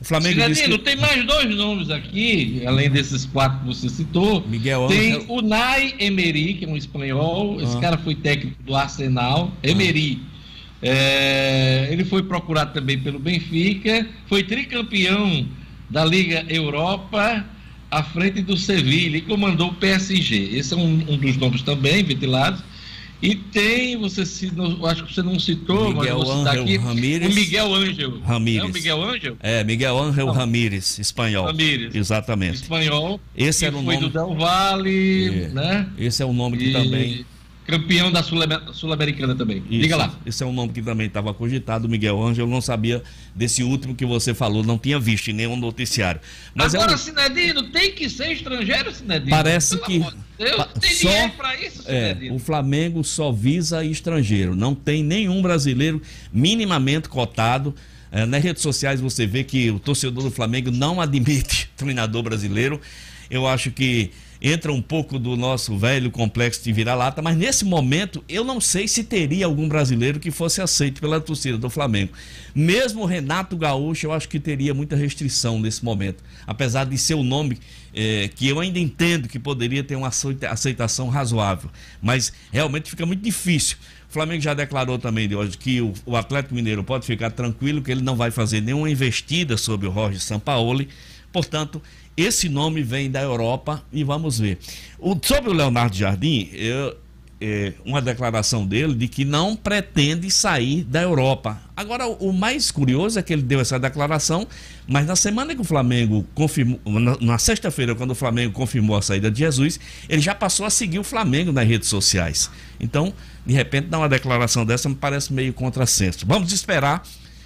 Speaker 1: O Flamengo Cidadino, que... tem mais dois nomes aqui, além desses quatro que você citou.
Speaker 5: Miguel
Speaker 1: Tem Angel... o Nai Emery, que é um espanhol. Esse ah. cara foi técnico do Arsenal. Emery. Ah. É, ele foi procurado também pelo Benfica. Foi tricampeão da Liga Europa à frente do Sevilha e comandou o PSG. Esse é um, um dos nomes também ventilados. E tem, você acho que você não citou,
Speaker 5: Miguel
Speaker 1: mas
Speaker 5: você aqui, Ramírez,
Speaker 1: o Miguel Ângel.
Speaker 5: Ramírez. É
Speaker 1: o Miguel Ângel?
Speaker 5: É, Miguel Ângel Ramírez, espanhol.
Speaker 1: Ramírez.
Speaker 5: Exatamente.
Speaker 1: Espanhol.
Speaker 5: Esse era o
Speaker 1: foi
Speaker 5: nome.
Speaker 1: do Del Valle,
Speaker 5: é.
Speaker 1: né?
Speaker 5: Esse é o nome que e... também
Speaker 1: campeão da Sul-Americana também.
Speaker 5: Isso,
Speaker 1: Diga lá.
Speaker 5: Esse é um nome que também estava cogitado, Miguel Ângelo. não sabia desse último que você falou, não tinha visto em nenhum noticiário.
Speaker 1: Mas Agora, é um... Sinedino, tem que ser estrangeiro, Sinedino.
Speaker 5: Parece Pelo que.
Speaker 1: Deus, tem só, dinheiro pra isso,
Speaker 5: é, O Flamengo só visa estrangeiro. Não tem nenhum brasileiro minimamente cotado. É, nas redes sociais você vê que o torcedor do Flamengo não admite treinador brasileiro. Eu acho que entra um pouco do nosso velho complexo de vira-lata, mas nesse momento eu não sei se teria algum brasileiro que fosse aceito pela torcida do Flamengo. Mesmo o Renato Gaúcho, eu acho que teria muita restrição nesse momento, apesar de ser o nome é, que eu ainda entendo que poderia ter uma aceitação razoável, mas realmente fica muito difícil. O Flamengo já declarou também de hoje que o, Atlético Mineiro pode ficar tranquilo que ele não vai fazer nenhuma investida sobre o Jorge Sampaoli, portanto, esse nome vem da Europa e vamos ver. O, sobre o Leonardo Jardim, eu, é, uma declaração dele de que não pretende sair da Europa. Agora, o mais curioso é que ele deu essa declaração, mas na semana que o Flamengo confirmou, na, na sexta-feira, quando o Flamengo confirmou a saída de Jesus, ele já passou a seguir o Flamengo nas redes sociais. Então, de repente, dar uma declaração dessa me parece meio contrassenso. Vamos esperar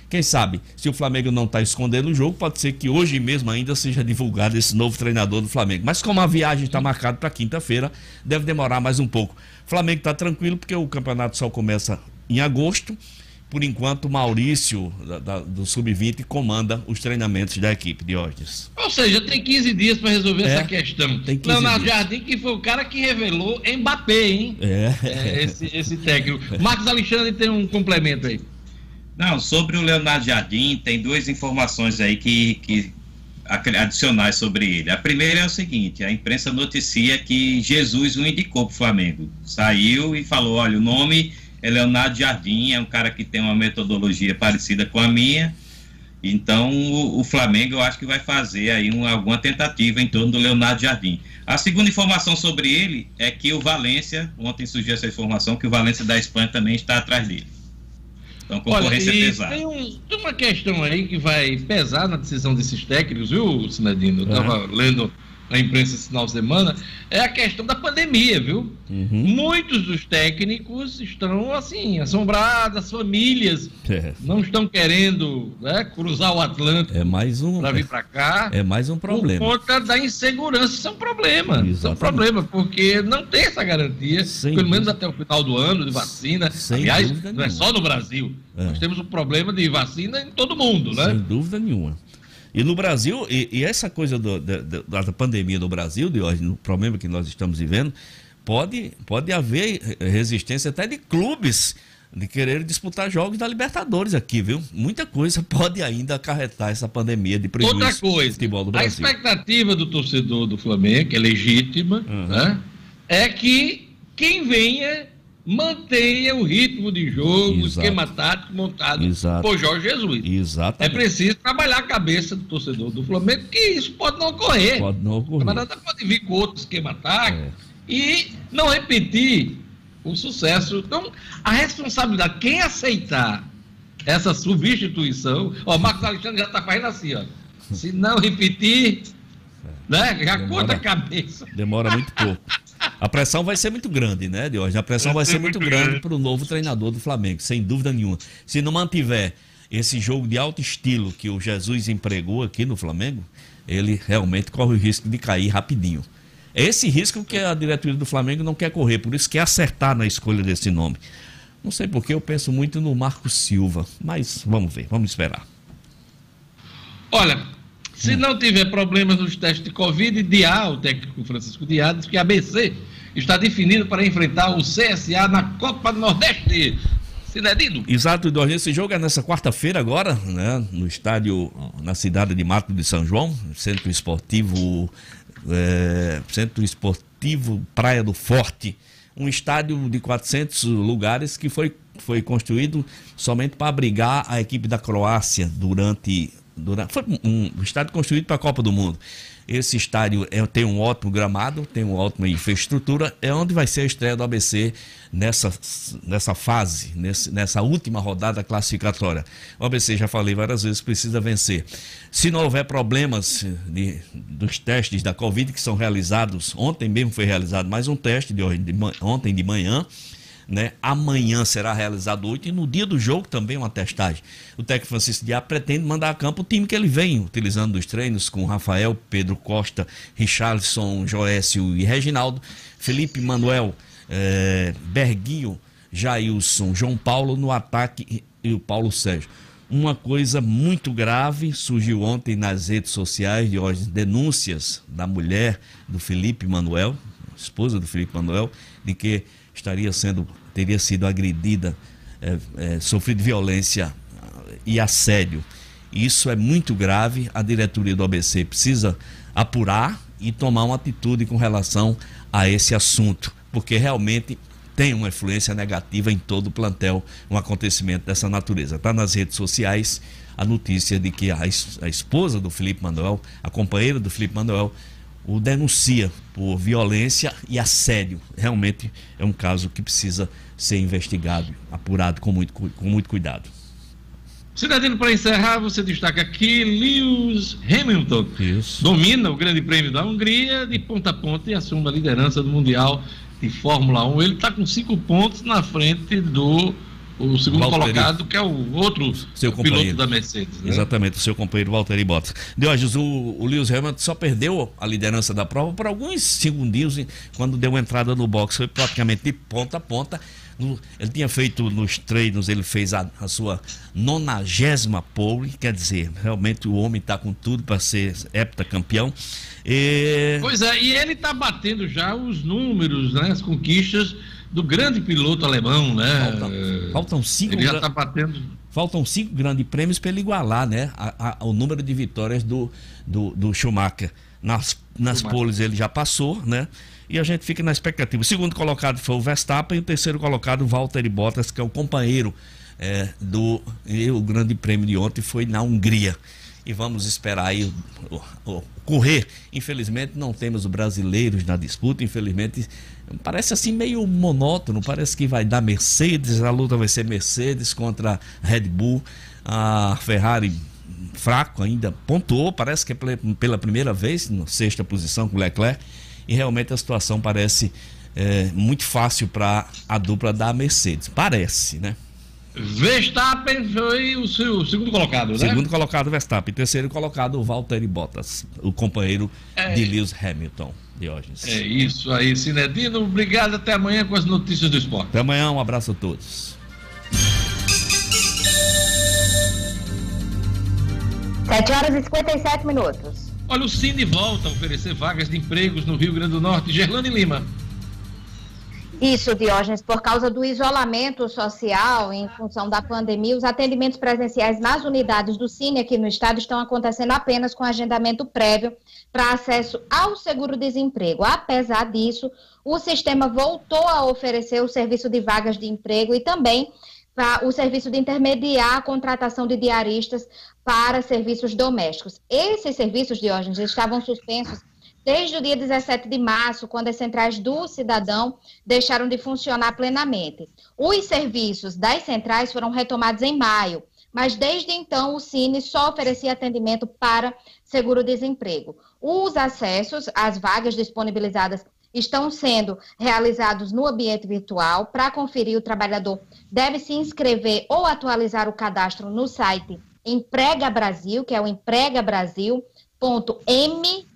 Speaker 5: quem sabe, se o Flamengo não está escondendo o jogo, pode ser que hoje mesmo ainda seja divulgado esse novo treinador do Flamengo. Mas como a viagem está marcada para quinta-feira, deve demorar mais um pouco. O Flamengo está tranquilo porque o campeonato só começa em agosto. Por enquanto, o Maurício, da, da, do Sub-20, comanda os treinamentos da equipe de hoje.
Speaker 1: Ou seja, tem 15 dias para resolver é, essa questão. Leonardo dias. Jardim, que foi o cara que revelou Mbappé, hein?
Speaker 5: É.
Speaker 1: é esse, esse técnico. Marcos Alexandre tem um complemento aí.
Speaker 3: Não, sobre o Leonardo Jardim, tem duas informações aí que, que adicionais sobre ele. A primeira é o seguinte: a imprensa noticia que Jesus o indicou para o Flamengo. Saiu e falou: olha, o nome é Leonardo Jardim, é um cara que tem uma metodologia parecida com a minha. Então, o, o Flamengo eu acho que vai fazer aí um, alguma tentativa em torno do Leonardo Jardim. A segunda informação sobre ele é que o Valência, ontem surgiu essa informação, que o Valência da Espanha também está atrás dele.
Speaker 1: Então, concorrência Olha, pesada. Tem, um, tem, uma questão aí que vai pesar na decisão desses técnicos, viu, Sinadino? Eu estava é. lendo na imprensa esse final de semana, é a questão da pandemia, viu? Uhum. Muitos dos técnicos estão, assim, assombrados, as famílias é. não estão querendo né, cruzar o Atlântico
Speaker 5: é mais um,
Speaker 1: para vir para cá.
Speaker 5: É mais um problema.
Speaker 1: Por conta da insegurança. Isso é um problema. Exatamente. Isso é um problema, porque não tem essa garantia, Sem pelo menos até o final do ano, de vacina. Sem Aliás, não nenhuma. é só no Brasil. É. Nós temos um problema de vacina em todo mundo, né?
Speaker 5: Sem dúvida nenhuma. E no Brasil, e, e essa coisa do, da, da, pandemia no Brasil, de hoje, no problema que nós estamos vivendo, pode, pode haver resistência até de clubes de querer disputar jogos da Libertadores aqui, viu? Muita coisa pode ainda acarretar essa pandemia de prejuízo
Speaker 1: Outra coisa, futebol do Brasil. A expectativa do torcedor do Flamengo, que é legítima, uhum. né, é que quem venha mantenha o ritmo de jogo, Exato. o esquema tático montado Exato. por Jorge Jesus.
Speaker 5: Exatamente.
Speaker 1: É preciso trabalhar a cabeça do torcedor do Flamengo, que isso pode não ocorrer.
Speaker 5: Pode não ocorrer.
Speaker 1: Mas pode vir com outro esquema tático é. e não repetir o, o sucesso. Então, a responsabilidade, quem aceitar essa substituição, ó, o Marcos Alexandre já está fazendo assim, ó. Se não repetir, né? Já demora, conta a cabeça.
Speaker 5: Demora muito pouco. A pressão vai ser muito grande, né, Diógenes? A pressão vai, vai ser, muito, muito grande para o novo treinador do Flamengo, sem dúvida nenhuma. Se não mantiver esse jogo de alto estilo que o Jesus empregou aqui no Flamengo, ele realmente corre o risco de cair rapidinho. É esse risco que a diretoria do Flamengo não quer correr, por isso quer acertar na escolha desse nome. Não sei porque eu penso muito no Marco Silva, mas vamos ver, vamos esperar.
Speaker 1: Olha, se não tiver problemas nos testes de Covid, Diá, o técnico Francisco Diá, diz que a ABC está definido para enfrentar o CSA na Copa do Nordeste.
Speaker 5: Cidadino. Exato, Eduardo. Esse jogo é nessa quarta-feira agora, né? No estádio, na cidade de Mato de São João, Centro Esportivo, é, Centro Esportivo Praia do Forte. Um estádio de 400 lugares que foi, foi construído somente para abrigar a equipe da Croácia durante. Foi um, um estádio construído para a Copa do Mundo. Esse estádio é, tem um ótimo gramado, tem uma ótima infraestrutura. É onde vai ser a estreia do ABC nessa, nessa fase, nesse, nessa última rodada classificatória. O ABC, já falei várias vezes, precisa vencer. Se não houver problemas de, dos testes da Covid que são realizados, ontem mesmo foi realizado mais um teste de, de ontem de manhã né? Amanhã será realizado oito e no dia do jogo também uma testagem. O técnico Francisco Diá pretende mandar a campo o time que ele vem utilizando nos treinos com Rafael, Pedro Costa, Richarlison, Joécio e Reginaldo, Felipe Manuel, eh, Berguinho, Jailson, João Paulo no ataque e o Paulo Sérgio. Uma coisa muito grave surgiu ontem nas redes sociais de hoje, denúncias da mulher do Felipe Manuel, esposa do Felipe Manuel, de que estaria sendo, teria sido agredida, é, é, sofrido violência e assédio. Isso é muito grave. A diretoria do ABC precisa apurar e tomar uma atitude com relação a esse assunto, porque realmente tem uma influência negativa em todo o plantel um acontecimento dessa natureza. Está nas redes sociais a notícia de que a, a esposa do Felipe Manuel, a companheira do Felipe Manuel, o denuncia por violência e assédio. Realmente é um caso que precisa ser investigado, apurado com muito, com muito cuidado.
Speaker 1: Cidadino, para encerrar, você destaca aqui Lewis Hamilton. Isso. Domina o Grande Prêmio da Hungria de ponta a ponta e assume a liderança do Mundial de Fórmula 1. Ele está com cinco pontos na frente do o segundo Valtteri. colocado, que é o outro
Speaker 5: seu piloto da Mercedes. Né? Exatamente, o seu companheiro Valtteri Bottas. Diógenes, o, o Lewis Hamilton só perdeu a liderança da prova por alguns segundinhos quando deu entrada no box. Foi praticamente de ponta a ponta. No, ele tinha feito nos treinos, ele fez a, a sua nonagésima pole, quer dizer, realmente o homem está com tudo para ser heptacampeão.
Speaker 1: E... Pois é, e ele está batendo já os números, né, as conquistas do grande piloto alemão, né?
Speaker 5: Faltam, faltam cinco.
Speaker 1: Ele já está batendo.
Speaker 5: Faltam cinco grandes prêmios para ele igualar, né? A, a, o número de vitórias do, do, do Schumacher. Nas, nas poles ele já passou, né? E a gente fica na expectativa. O segundo colocado foi o Verstappen e o terceiro colocado o Valtteri Bottas, que é o companheiro é, do o grande prêmio de ontem foi na Hungria e vamos esperar aí o, o, correr. Infelizmente não temos brasileiros na disputa, infelizmente parece assim meio monótono, parece que vai dar Mercedes, a luta vai ser Mercedes contra Red Bull, a Ferrari fraco ainda pontuou, parece que é pela primeira vez na sexta posição com Leclerc e realmente a situação parece é, muito fácil para a dupla da Mercedes, parece, né?
Speaker 1: Verstappen foi o, seu, segundo colocado, né?
Speaker 5: Segundo colocado, Verstappen. Terceiro colocado, Valtteri Bottas, o companheiro é. de Lewis Hamilton. Diógenes.
Speaker 1: É isso aí, Cinedino. Obrigado. Até amanhã com as notícias do esporte.
Speaker 5: Até amanhã. Um abraço a todos.
Speaker 2: Sete horas e 57 minutos.
Speaker 1: Olha, o Cine volta a oferecer vagas de empregos no Rio Grande do Norte. Gerlane Lima.
Speaker 2: Isso, Diógenes, por causa do isolamento social em função da pandemia, os atendimentos presenciais nas unidades do Cine aqui no estado estão acontecendo apenas com agendamento prévio para acesso ao seguro-desemprego. Apesar disso, o sistema voltou a oferecer o serviço de vagas de emprego e também o serviço de intermediar a contratação de diaristas para serviços domésticos. Esses serviços, Diógenes, estavam suspensos desde o dia 17 de março, quando as centrais do cidadão deixaram de funcionar plenamente. Os serviços das centrais foram retomados em maio, mas desde então o Cine só oferecia atendimento para seguro-desemprego. Os acessos às vagas disponibilizadas estão sendo realizados no ambiente virtual. Para conferir, o trabalhador deve se inscrever ou atualizar o cadastro no site Emprega Brasil, que é o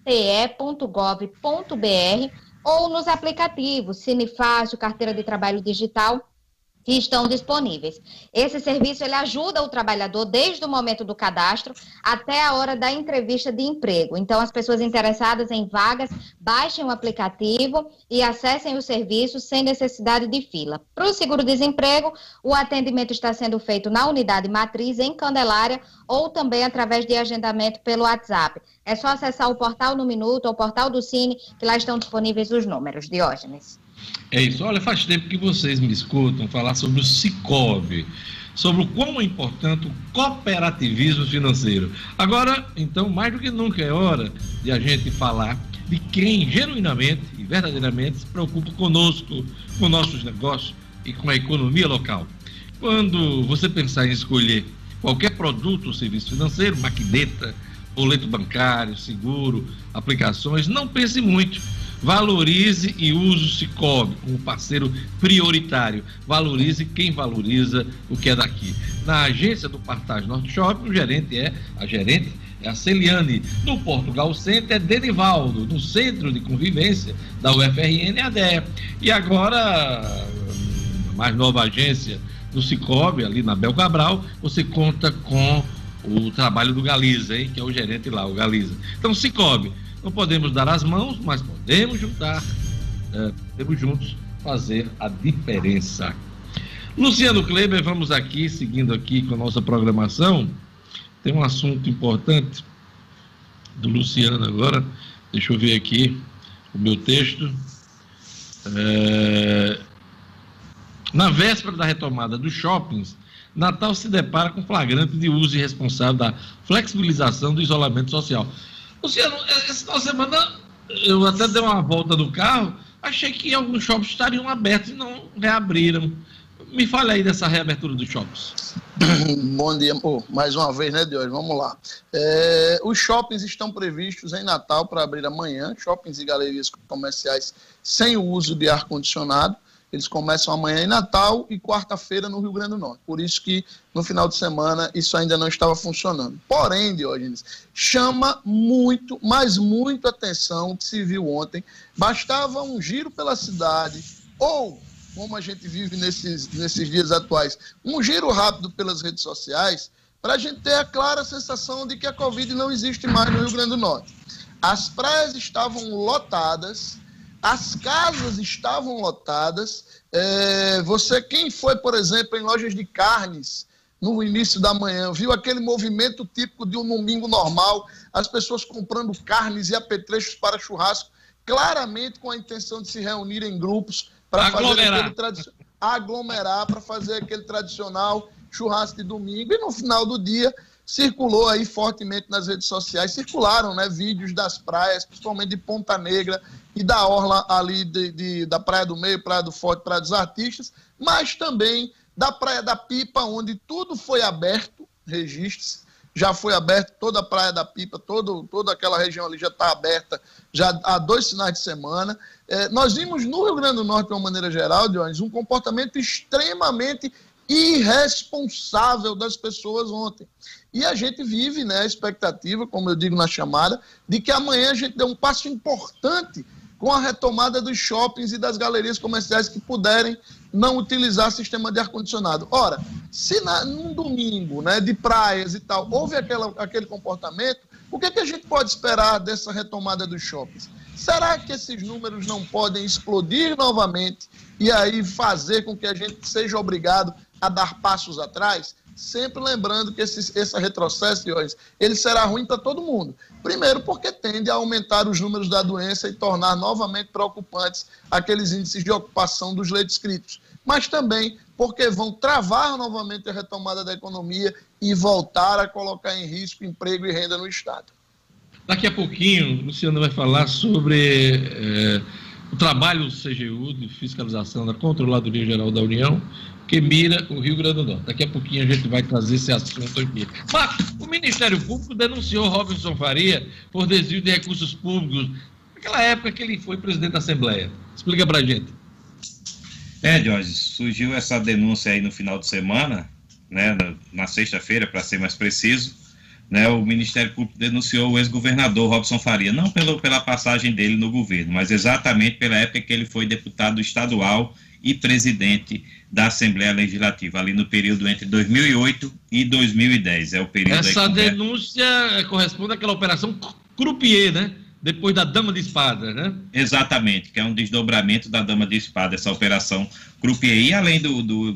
Speaker 2: empregabrasil.mte.gov.br ou nos aplicativos Cinefácil, Carteira de Trabalho Digital que estão disponíveis. Esse serviço ele ajuda o trabalhador desde o momento do cadastro até a hora da entrevista de emprego. Então, as pessoas interessadas em vagas baixem o aplicativo e acessem o serviço sem necessidade de fila. Para o seguro-desemprego, o atendimento está sendo feito na unidade matriz em Candelária ou também através de agendamento pelo WhatsApp. É só acessar o portal no Minuto ou o portal do Cine, que lá estão disponíveis os números. Diógenes.
Speaker 1: É isso. Olha, faz tempo que vocês me escutam falar sobre o Cicobi, sobre o quão é importante o cooperativismo financeiro. Agora, então, mais do que nunca é hora de a gente falar de quem genuinamente e verdadeiramente se preocupa conosco, com nossos negócios e com a economia local. Quando você pensar em escolher qualquer produto ou serviço financeiro, maquineta, boleto bancário, seguro, aplicações, não pense muito Valorize e use o Cicobi como parceiro prioritário. Valorize quem valoriza o que é daqui. Na agência do Partage Norte Shopping, o gerente é a gerente é a Celiane. No Portugal Center é Denivaldo. No Centro de Convivência da UFRN é a DEA. E agora, a mais nova agência do Cicobi, ali na Bel Cabral, você conta com o trabalho do Galiza, hein, que é o gerente lá, o Galiza. Então, Cicobi, não podemos dar as mãos, mas podemos juntar, é, podemos juntos fazer a diferença. Luciano Kleber, vamos aqui, seguindo aqui com a nossa programação. Tem um assunto importante do Luciano agora. Deixa eu ver aqui o meu texto. É... Na véspera da retomada dos shoppings, Natal se depara com flagrante de uso irresponsável da flexibilização do isolamento social. Luciano, essa final semana eu até dei uma volta no carro, achei que alguns shoppings estariam abertos e não reabriram. Me fale aí dessa reabertura dos shoppings.
Speaker 4: Bom dia, oh, mais uma vez, né, Deus? Vamos lá. É, os shoppings estão previstos em Natal para abrir amanhã, shoppings e galerias comerciais sem o uso de ar-condicionado. Eles começam amanhã em Natal e quarta-feira no Rio Grande do Norte. Por isso que no final de semana isso ainda não estava funcionando. Porém, Diógenes, chama muito, mas muito atenção o que se viu ontem. Bastava um giro pela cidade ou como a gente vive nesses, nesses dias atuais, um giro rápido pelas redes sociais, para a gente ter a clara sensação de que a Covid não existe mais no Rio Grande do Norte. As praias estavam lotadas, as casas estavam lotadas. É, você, quem foi, por exemplo, em lojas de carnes no início da manhã, viu aquele movimento típico de um domingo normal, as pessoas comprando carnes e apetrechos para churrasco, claramente com a intenção de se reunir em grupos para fazer aquele tradicional aglomerar para fazer aquele tradicional churrasco de domingo. E no final do dia circulou aí fortemente nas redes sociais, circularam né, vídeos das praias, principalmente de Ponta Negra e da orla ali de, de, da Praia do Meio, Praia do Forte, Praia dos Artistas, mas também da Praia da Pipa, onde tudo foi aberto, registre-se, já foi aberto toda a Praia da Pipa, todo, toda aquela região ali já está aberta já há dois finais de semana. É, nós vimos no Rio Grande do Norte, de uma maneira geral, Dionis, um comportamento extremamente irresponsável das pessoas ontem. E a gente vive né, a expectativa, como eu digo na chamada, de que amanhã a gente dê um passo importante com a retomada dos shoppings e das galerias comerciais que puderem não utilizar sistema de ar-condicionado. Ora, se na, num domingo né, de praias e tal houve aquela, aquele comportamento, o que, é que a gente pode esperar dessa retomada dos shoppings? Será que esses números não podem explodir novamente e aí fazer com que a gente seja obrigado a dar passos atrás? Sempre lembrando que esse, esse retrocesso, ele será ruim para todo mundo. Primeiro, porque tende a aumentar os números da doença e tornar novamente preocupantes aqueles índices de ocupação dos leitos críticos. Mas também porque vão travar novamente a retomada da economia e voltar a colocar em risco emprego e renda no Estado.
Speaker 1: Daqui a pouquinho, Luciano vai falar sobre é, o trabalho do CGU de fiscalização da Controladoria Geral da União, que mira o Rio Grande do Norte. Daqui a pouquinho a gente vai trazer esse assunto aqui. Mas o Ministério Público denunciou Robinson Faria por desvio de recursos públicos naquela época que ele foi presidente da Assembleia. Explica pra gente.
Speaker 3: É, Jorge, surgiu essa denúncia aí no final de semana, né, na, na sexta-feira, para ser mais preciso, né, o Ministério Público denunciou o ex-governador Robson Faria, não pelo, pela passagem dele no governo, mas exatamente pela época que ele foi deputado estadual e presidente da Assembleia Legislativa, ali no período entre 2008 e 2010. É o período
Speaker 1: Essa denúncia corresponde àquela operação Croupier, né? depois da Dama de Espada, né?
Speaker 3: Exatamente, que é um desdobramento da Dama de Espada, essa operação Croupier. E além do, do,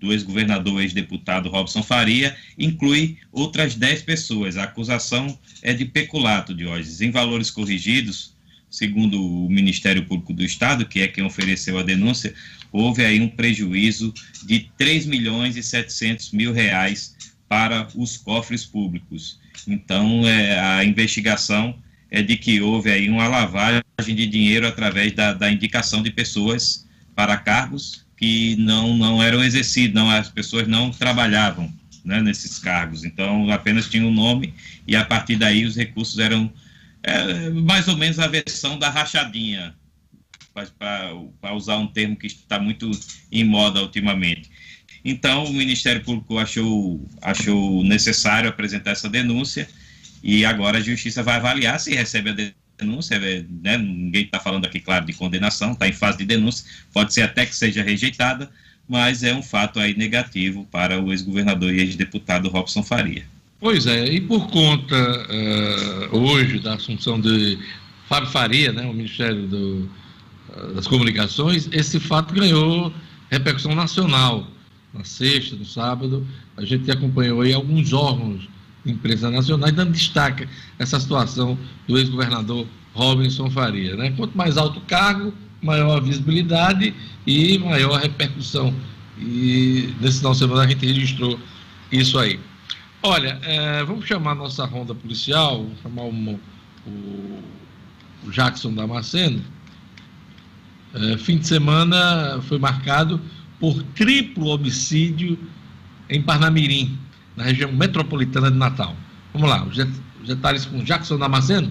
Speaker 3: do ex-governador, ex-deputado Robson Faria, inclui outras 10 pessoas. A acusação é de peculato, Diógenes. Em valores corrigidos, segundo o Ministério Público do Estado, que é quem ofereceu a denúncia, houve aí um prejuízo de 3 milhões e 700 mil reais para os cofres públicos. Então, é, a investigação é de que houve aí uma lavagem de dinheiro através da, da indicação de pessoas para cargos que não, não eram exercidos, não, as pessoas não trabalhavam né, nesses cargos, então apenas tinha um nome e a partir daí os recursos eram é, mais ou menos a versão da rachadinha, para usar um termo que está muito em moda ultimamente. Então, o Ministério Público achou, achou necessário apresentar essa denúncia e agora a justiça vai avaliar se recebe a denúncia, é, né? ninguém está falando aqui, claro, de condenação, está em fase de denúncia, pode ser até que seja rejeitada, mas é um fato aí negativo para o ex-governador e ex-deputado Robson Faria.
Speaker 1: Pois é, e por conta uh, hoje da assunção de Fábio Faria, né, o Ministério do, uh, das Comunicações, esse fato ganhou repercussão nacional. Na sexta, no sábado, a gente acompanhou aí alguns órgãos empresas nacionais, dando destaque essa situação do ex-governador Robinson Faria. Né? Quanto mais alto o cargo, maior a visibilidade e maior a repercussão. E nesse final de semana a gente registrou isso aí. Olha, é, vamos chamar a nossa ronda policial, vamos chamar o, o, o Jackson Damasceno. É, fim de semana foi marcado por triplo homicídio em Parnamirim na região metropolitana de Natal. Vamos lá, os detalhes com Jackson Damasceno.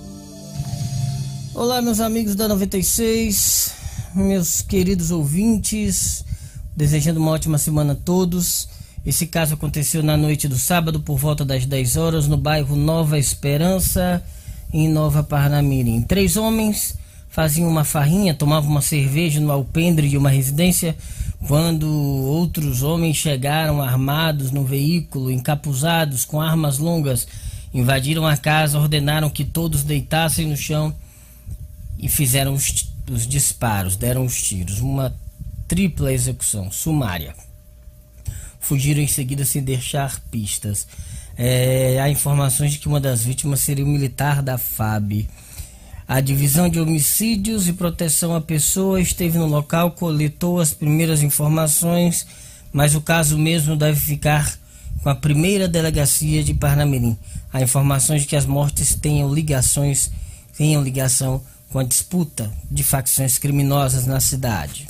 Speaker 7: Olá, meus amigos da 96, meus queridos ouvintes, desejando uma ótima semana a todos. Esse caso aconteceu na noite do sábado, por volta das 10 horas, no bairro Nova Esperança, em Nova Parnamirim. Três homens faziam uma farrinha, tomavam uma cerveja no alpendre de uma residência, quando outros homens chegaram armados no veículo, encapuzados, com armas longas, invadiram a casa, ordenaram que todos deitassem no chão e fizeram os, os disparos, deram os tiros. Uma tripla execução sumária. Fugiram em seguida sem deixar pistas. É, há informações de que uma das vítimas seria um militar da FAB. A divisão de homicídios e proteção à pessoa esteve no local, coletou as primeiras informações, mas o caso mesmo deve ficar com a primeira delegacia de Parnamirim. Há informações de que as mortes tenham ligações, tenham ligação com a disputa de facções criminosas na cidade.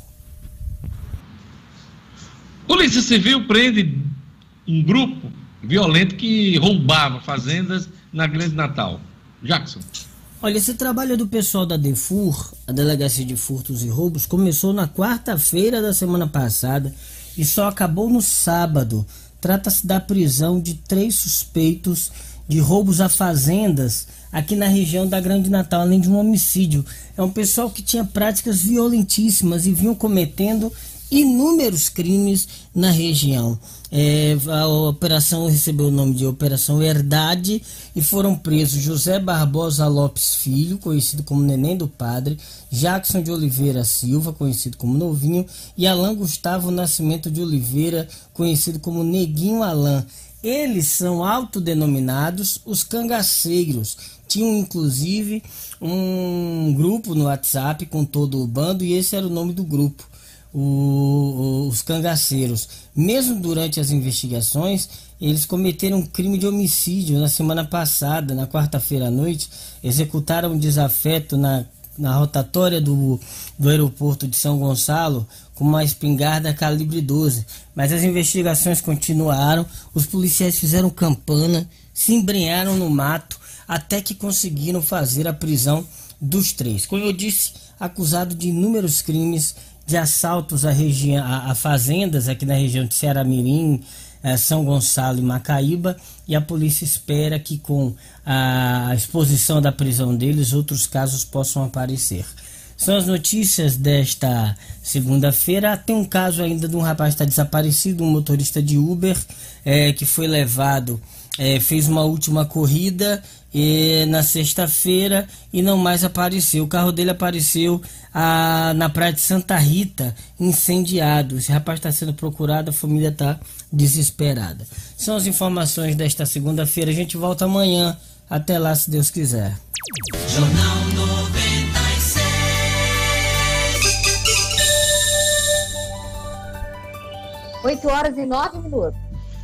Speaker 1: Polícia Civil prende um grupo violento que roubava fazendas na Grande Natal. Jackson.
Speaker 7: Olha, esse trabalho do pessoal da DEFUR, a Delegacia de Furtos e Roubos, começou na quarta-feira da semana passada e só acabou no sábado. Trata-se da prisão de três suspeitos de roubos a fazendas aqui na região da Grande Natal, além de um homicídio. É um pessoal que tinha práticas violentíssimas e vinham cometendo inúmeros crimes na região. É, a operação recebeu o nome de Operação Herdade e foram presos José Barbosa Lopes Filho, conhecido como Neném do Padre, Jackson de Oliveira Silva, conhecido como Novinho, e Alain Gustavo Nascimento de Oliveira, conhecido como Neguinho Alain. Eles são autodenominados os cangaceiros. Tinham inclusive um grupo no WhatsApp com todo o bando e esse era o nome do grupo o, os cangaceiros. Mesmo durante as investigações, eles cometeram um crime de homicídio na semana passada, na quarta-feira à noite, executaram um desafeto na, na rotatória do, do aeroporto de São Gonçalo com uma espingarda calibre 12. Mas as investigações continuaram, os policiais fizeram campana, se embrenharam no mato até que conseguiram fazer a prisão dos três. Como eu disse, acusado de inúmeros crimes de assaltos a, a, a fazendas aqui na região de Ceará Mirim, eh, São Gonçalo e Macaíba, e a polícia espera que com a exposição da prisão deles outros casos possam aparecer. São as notícias desta segunda-feira. Tem um caso ainda de um rapaz que está desaparecido, um motorista de Uber, é, que foi levado, é, fez uma última corrida e, na sexta-feira e não mais apareceu. O carro dele apareceu ah, na praia de Santa Rita, incendiado. Esse rapaz está sendo procurado, a família está desesperada. São as informações desta segunda-feira. A gente volta amanhã. Até lá, se Deus quiser. Jornal 96.
Speaker 2: 8 horas e 9 minutos.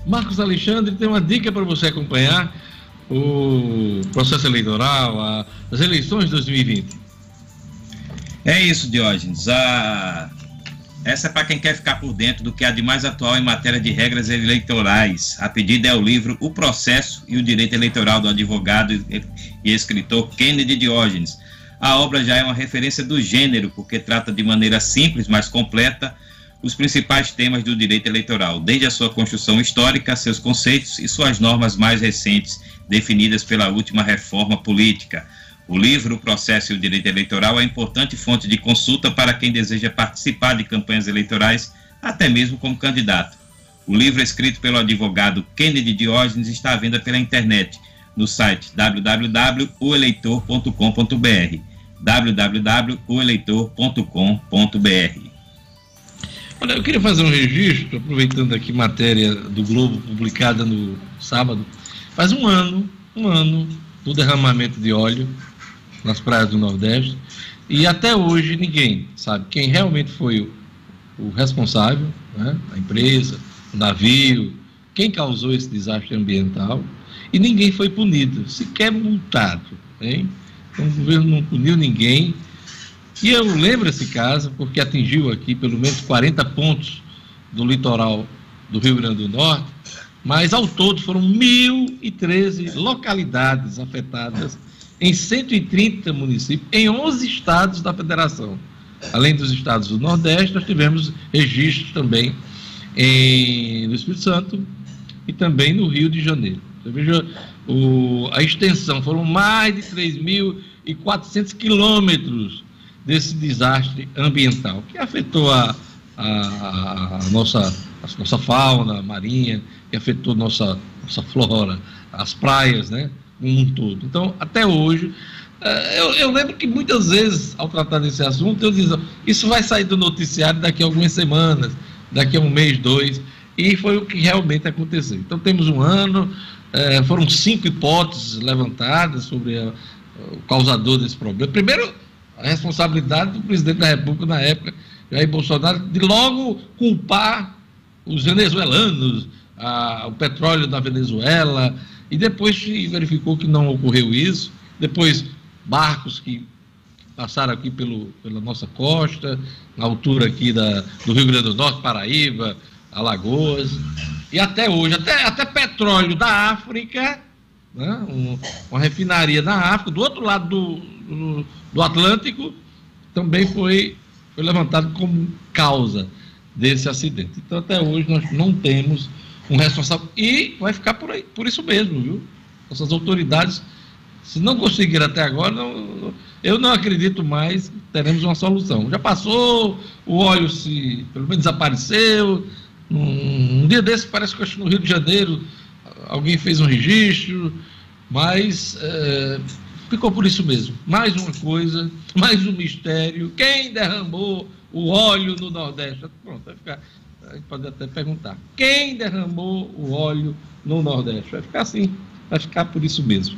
Speaker 1: Marcos Alexandre tem uma dica para você acompanhar o processo eleitoral, as eleições de 2020.
Speaker 3: É isso, Diógenes. A... Essa é para quem quer ficar por dentro do que há de mais atual em matéria de regras eleitorais. A pedida é o livro O Processo e o Direito Eleitoral do advogado e escritor Kennedy Diógenes. A obra já é uma referência do gênero, porque trata de maneira simples, mas completa, os principais temas do direito eleitoral, desde a sua construção histórica, seus conceitos e suas normas mais recentes, definidas pela última reforma política. O livro O Processo e o Direito Eleitoral é importante fonte de consulta para quem deseja participar de campanhas eleitorais, até mesmo como candidato. O livro, escrito pelo advogado Kennedy Diógenes, está à venda pela internet no site www.oeleitor.com.br www.oeleitor.com.br
Speaker 1: Olha, eu queria fazer um registro, aproveitando aqui matéria do Globo publicada no sábado. Faz um ano, um ano, do derramamento de óleo nas praias do Nordeste. E até hoje ninguém sabe quem realmente foi o, o responsável, né? a empresa, o navio, quem causou esse desastre ambiental. E ninguém foi punido, sequer multado. Hein? Então o governo não puniu ninguém e eu lembro esse caso porque atingiu aqui pelo menos 40 pontos do litoral do Rio Grande do Norte, mas ao todo foram 1.013 localidades afetadas em 130 municípios, em 11 estados da federação. Além dos estados do Nordeste, nós tivemos registros também em, no Espírito Santo e também no Rio de Janeiro. Você veja o, a extensão, foram mais de 3.400 quilômetros desse desastre ambiental que afetou a, a, a nossa, a nossa fauna marinha, que afetou nossa, nossa flora, as praias, né? No mundo todo. Então, até hoje, eh, eu, eu, lembro que muitas vezes, ao tratar desse assunto, eu dizia, isso vai sair do noticiário daqui a algumas semanas, daqui a um mês, dois, e foi o que realmente aconteceu. Então, temos um ano, é, foram cinco hipóteses levantadas sobre o causador desse problema. Primeiro, a responsabilidade do presidente da República na época, Jair Bolsonaro, de logo culpar os venezuelanos, a, o petróleo da Venezuela, e depois se verificou que não ocorreu isso. Depois, barcos que passaram aqui pelo, pela nossa costa, na altura aqui da, do Rio Grande do Norte, Paraíba, Alagoas, e até hoje, até, até petróleo da África, né, um, uma refinaria na África, do outro lado do, do, do Atlântico, também foi, foi levantado como causa desse acidente. Então, até hoje, nós não temos um responsável. E vai ficar por, aí, por isso mesmo, viu? Nossas autoridades Se não conseguir até agora, não, eu não acredito mais que teremos uma solução. Já passou, o óleo se, pelo menos desapareceu. Um, um dia desse, parece que no Rio de Janeiro, alguém fez um registro, mas é, ficou por isso mesmo. Mais uma coisa, mais um mistério. Quem derramou o óleo no Nordeste? Pronto, vai ficar. A gente pode até perguntar. Quem derramou o óleo no Nordeste? Vai ficar assim, vai ficar por isso mesmo.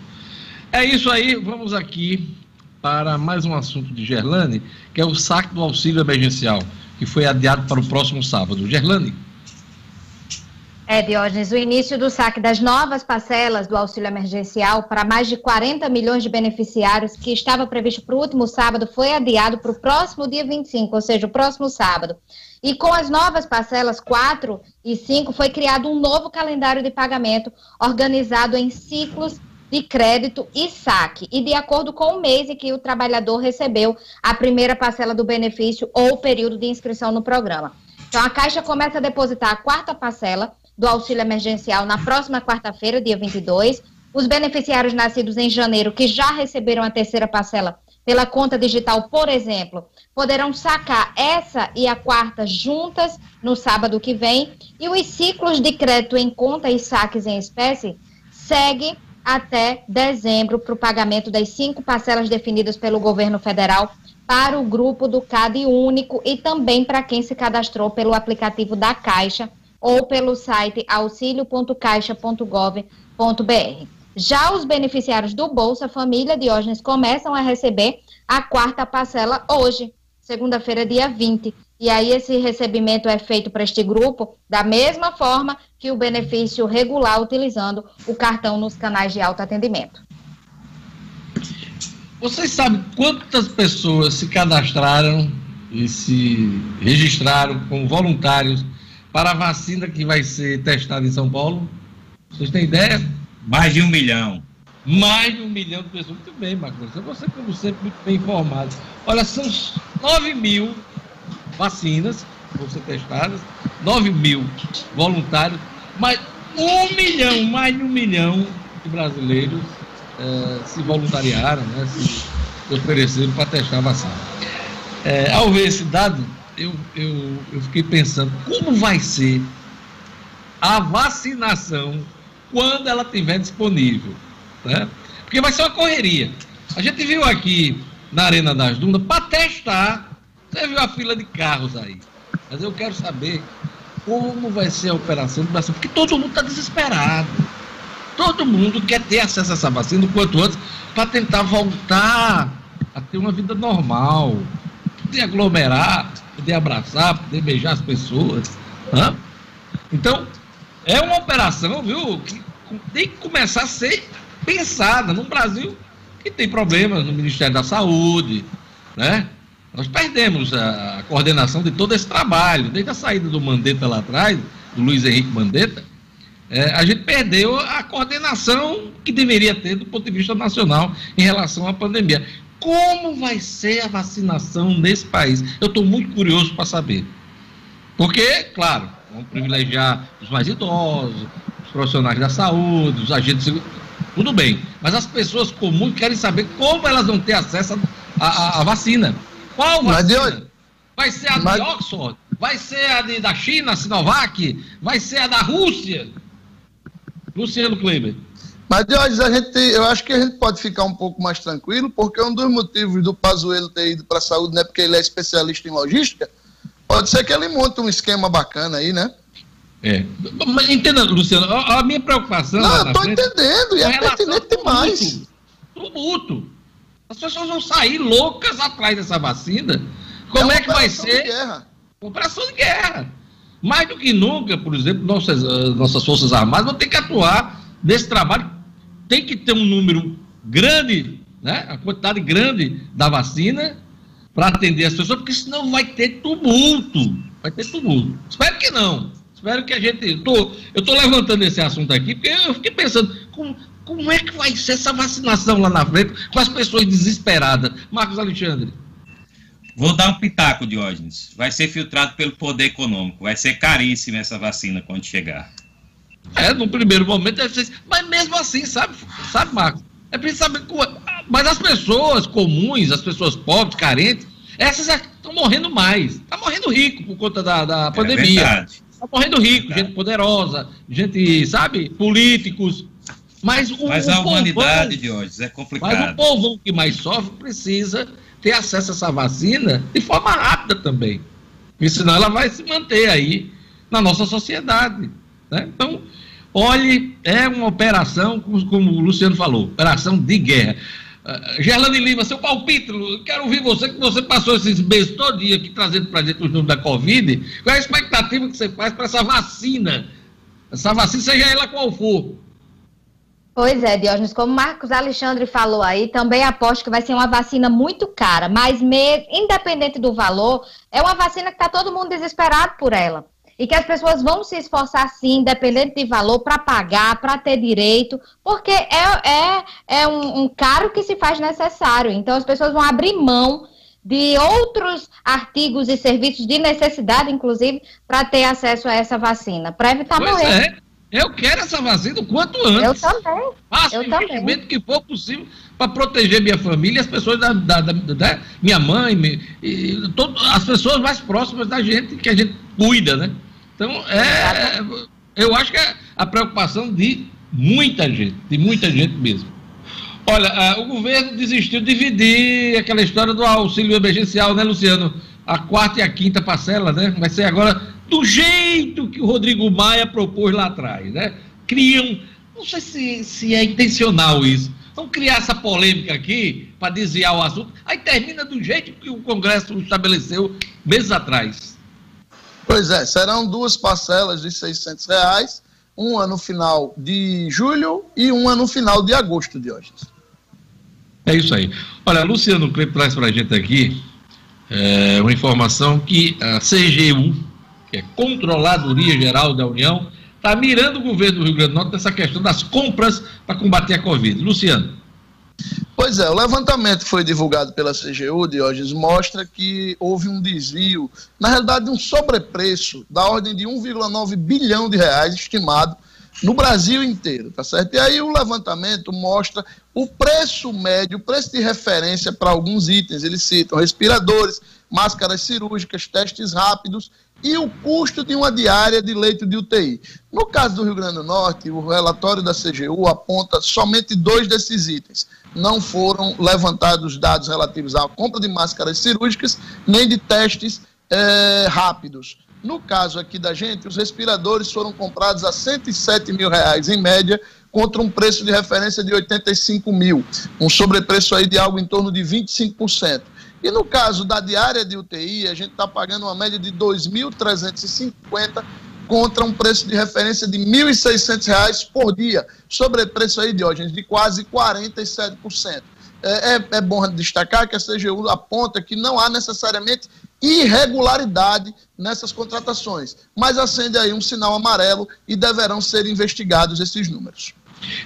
Speaker 1: É isso aí, vamos aqui para mais um assunto de Gerlane, que é o saque do auxílio emergencial, que foi adiado para o próximo sábado. Gerlane.
Speaker 2: É, Diógenes, o início do saque das novas parcelas do auxílio emergencial para mais de 40 milhões de beneficiários, que estava previsto para o último sábado, foi adiado para o próximo dia 25, ou seja, o próximo sábado. E com as novas parcelas 4 e 5, foi criado um novo calendário de pagamento organizado em ciclos de crédito e saque, e de acordo com o mês em que o trabalhador recebeu a primeira parcela do benefício ou período de inscrição no programa. Então, a Caixa começa a depositar a quarta parcela do auxílio emergencial na próxima quarta-feira, dia 22. Os beneficiários nascidos em janeiro que já receberam a terceira parcela pela conta digital, por exemplo, poderão sacar essa e a quarta juntas no sábado que vem. E os ciclos de crédito em conta e saques em espécie seguem até dezembro para o pagamento das cinco parcelas definidas pelo governo federal para o grupo do CAD único e também para quem se cadastrou pelo aplicativo da Caixa ou pelo site auxilio.caixa.gov.br. Já os beneficiários do Bolsa Família Diógenes começam a receber a quarta parcela hoje, segunda-feira, dia 20. E aí esse recebimento é feito para este grupo da mesma forma que o benefício regular utilizando o cartão nos canais de autoatendimento.
Speaker 1: Vocês sabem quantas pessoas se cadastraram e se registraram como voluntários para a vacina que vai ser testada em São Paulo? Vocês têm ideia?
Speaker 3: Mais de um milhão.
Speaker 1: Mais de um milhão de pessoas. Muito bem, Marcos. Você, como sempre, muito bem informado. Olha, são 9 mil vacinas que vão ser testadas, 9 mil voluntários, mas um milhão, mais de um milhão de brasileiros eh, se voluntariaram, né, se ofereceram para testar a vacina. É, ao ver esse dado, eu, eu, eu fiquei pensando como vai ser a vacinação quando ela estiver disponível. Né? Porque vai ser uma correria. A gente viu aqui na Arena das Dunas para testar. Você viu a fila de carros aí. Mas eu quero saber como vai ser a operação do Brasil. Porque todo mundo está desesperado. Todo mundo quer ter acesso a essa vacina o quanto antes para tentar voltar a ter uma vida normal, poder aglomerar, poder abraçar, poder beijar as pessoas. Hã? Então, é uma operação, viu, que tem que começar a ser pensada no Brasil que tem problemas no Ministério da Saúde, né? Nós perdemos a coordenação de todo esse trabalho, desde a saída do Mandetta lá atrás, do Luiz Henrique Mandetta, é, a gente perdeu a coordenação que deveria ter do ponto de vista nacional em relação à pandemia. Como vai ser a vacinação nesse país? Eu estou muito curioso para saber. Porque, claro, vamos privilegiar os mais idosos, os profissionais da saúde, os agentes tudo bem. Mas as pessoas comuns querem saber como elas vão ter acesso à vacina. Qual vacina? Vai ser a de Oxford? Vai ser a de, da China, Sinovac? Vai ser a da Rússia? Luciano Kleber.
Speaker 4: Mas, Diógenes, a gente, eu acho que a gente pode ficar um pouco mais tranquilo, porque um dos motivos do Pazuello ter ido para a saúde não é porque ele é especialista em logística, pode ser que ele monte um esquema bacana aí, né?
Speaker 1: É. Mas entenda, Luciano, a, a minha preocupação.
Speaker 4: Não, eu tô entendendo, e é pertinente demais.
Speaker 1: Tumulto. As pessoas vão sair loucas atrás dessa vacina. Como é, é que vai ser? De guerra. Operação de guerra. Mais do que nunca, por exemplo, nossas, ah, nossas Forças Armadas vão ter que atuar nesse trabalho tem que ter um número grande, né, a quantidade grande da vacina para atender as pessoas, porque senão vai ter tumulto. Vai ter tumulto. Espero que não. Espero que a gente. Tô, eu estou levantando esse assunto aqui, porque eu fiquei pensando, como, como é que vai ser essa vacinação lá na frente com as pessoas desesperadas? Marcos Alexandre.
Speaker 3: Vou dar um pitaco, Diógenes. Vai ser filtrado pelo poder econômico. Vai ser caríssima essa vacina quando chegar.
Speaker 1: É, no primeiro momento. Mas mesmo assim, sabe, sabe, Marcos? É preciso saber. Mas as pessoas comuns, as pessoas pobres, carentes, essas estão morrendo mais. Está morrendo rico por conta da, da é pandemia. Está morrendo rico, gente poderosa, gente, sabe, políticos. Mas, o,
Speaker 3: mas a humanidade de hoje é complicado.
Speaker 1: Mas o povo que mais sofre precisa ter acesso a essa vacina de forma rápida também. Porque senão ela vai se manter aí na nossa sociedade. Né? Então, olhe, é uma operação, como o Luciano falou, operação de guerra. Uh, Gerlane Lima, seu palpite, quero ouvir você, que você passou esses meses todo dia aqui trazendo para a gente os números da Covid. Qual é a expectativa que você faz para essa vacina? Essa vacina, seja ela qual for.
Speaker 2: Pois é, Diógenes, como Marcos Alexandre falou aí, também aposto que vai ser uma vacina muito cara, mas independente do valor, é uma vacina que está todo mundo desesperado por ela e que as pessoas vão se esforçar sim, independente de valor, para pagar, para ter direito, porque é, é, é um, um caro que se faz necessário. Então as pessoas vão abrir mão de outros artigos e serviços de necessidade, inclusive, para ter acesso a essa vacina, para evitar pois morrer.
Speaker 1: É. Eu quero essa vacina o quanto antes.
Speaker 2: Eu também.
Speaker 1: Faça o investimento que for possível para proteger minha família, as pessoas da, da, da, da minha mãe, e, todo, as pessoas mais próximas da gente, que a gente cuida, né? Então, é, eu acho que é a preocupação de muita gente, de muita gente mesmo. Olha, o governo desistiu de dividir aquela história do auxílio emergencial, né, Luciano? A quarta e a quinta parcela, né? Vai ser agora do jeito que o Rodrigo Maia propôs lá atrás, né? Criam, não sei se, se é intencional isso, vamos criar essa polêmica aqui para desviar o assunto, aí termina do jeito que o Congresso estabeleceu meses atrás.
Speaker 4: Pois é, serão duas parcelas de 600 reais, uma no final de julho e uma no final de agosto de hoje.
Speaker 1: É isso aí. Olha, Luciano Cleber traz para a gente aqui é, uma informação que a CGU, que é Controladoria Geral da União, está mirando o governo do Rio Grande do Norte nessa questão das compras para combater a Covid. Luciano.
Speaker 4: Pois é, o levantamento que foi divulgado pela CGU, Diógenes, mostra que houve um desvio, na realidade, um sobrepreço da ordem de 1,9 bilhão de reais estimado no Brasil inteiro, tá certo? E aí o levantamento mostra o preço médio, o preço de referência para alguns itens. Eles citam respiradores, máscaras cirúrgicas, testes rápidos e o custo de uma diária de leito de UTI. No caso do Rio Grande do Norte, o relatório da CGU aponta somente dois desses itens. Não foram levantados dados relativos à compra de máscaras cirúrgicas, nem de testes é, rápidos. No caso aqui da gente, os respiradores foram comprados a 107 mil reais em média, contra um preço de referência de 85 mil, um sobrepreço aí de algo em torno de 25%. E no caso da diária de UTI, a gente está pagando uma média de 2.350 contra um preço de referência de R$ 1.600 por dia, sobrepreço aí, Diógenes, de quase 47%. É, é, é bom destacar que a CGU aponta que não há necessariamente irregularidade nessas contratações, mas acende aí um sinal amarelo e deverão ser investigados esses números.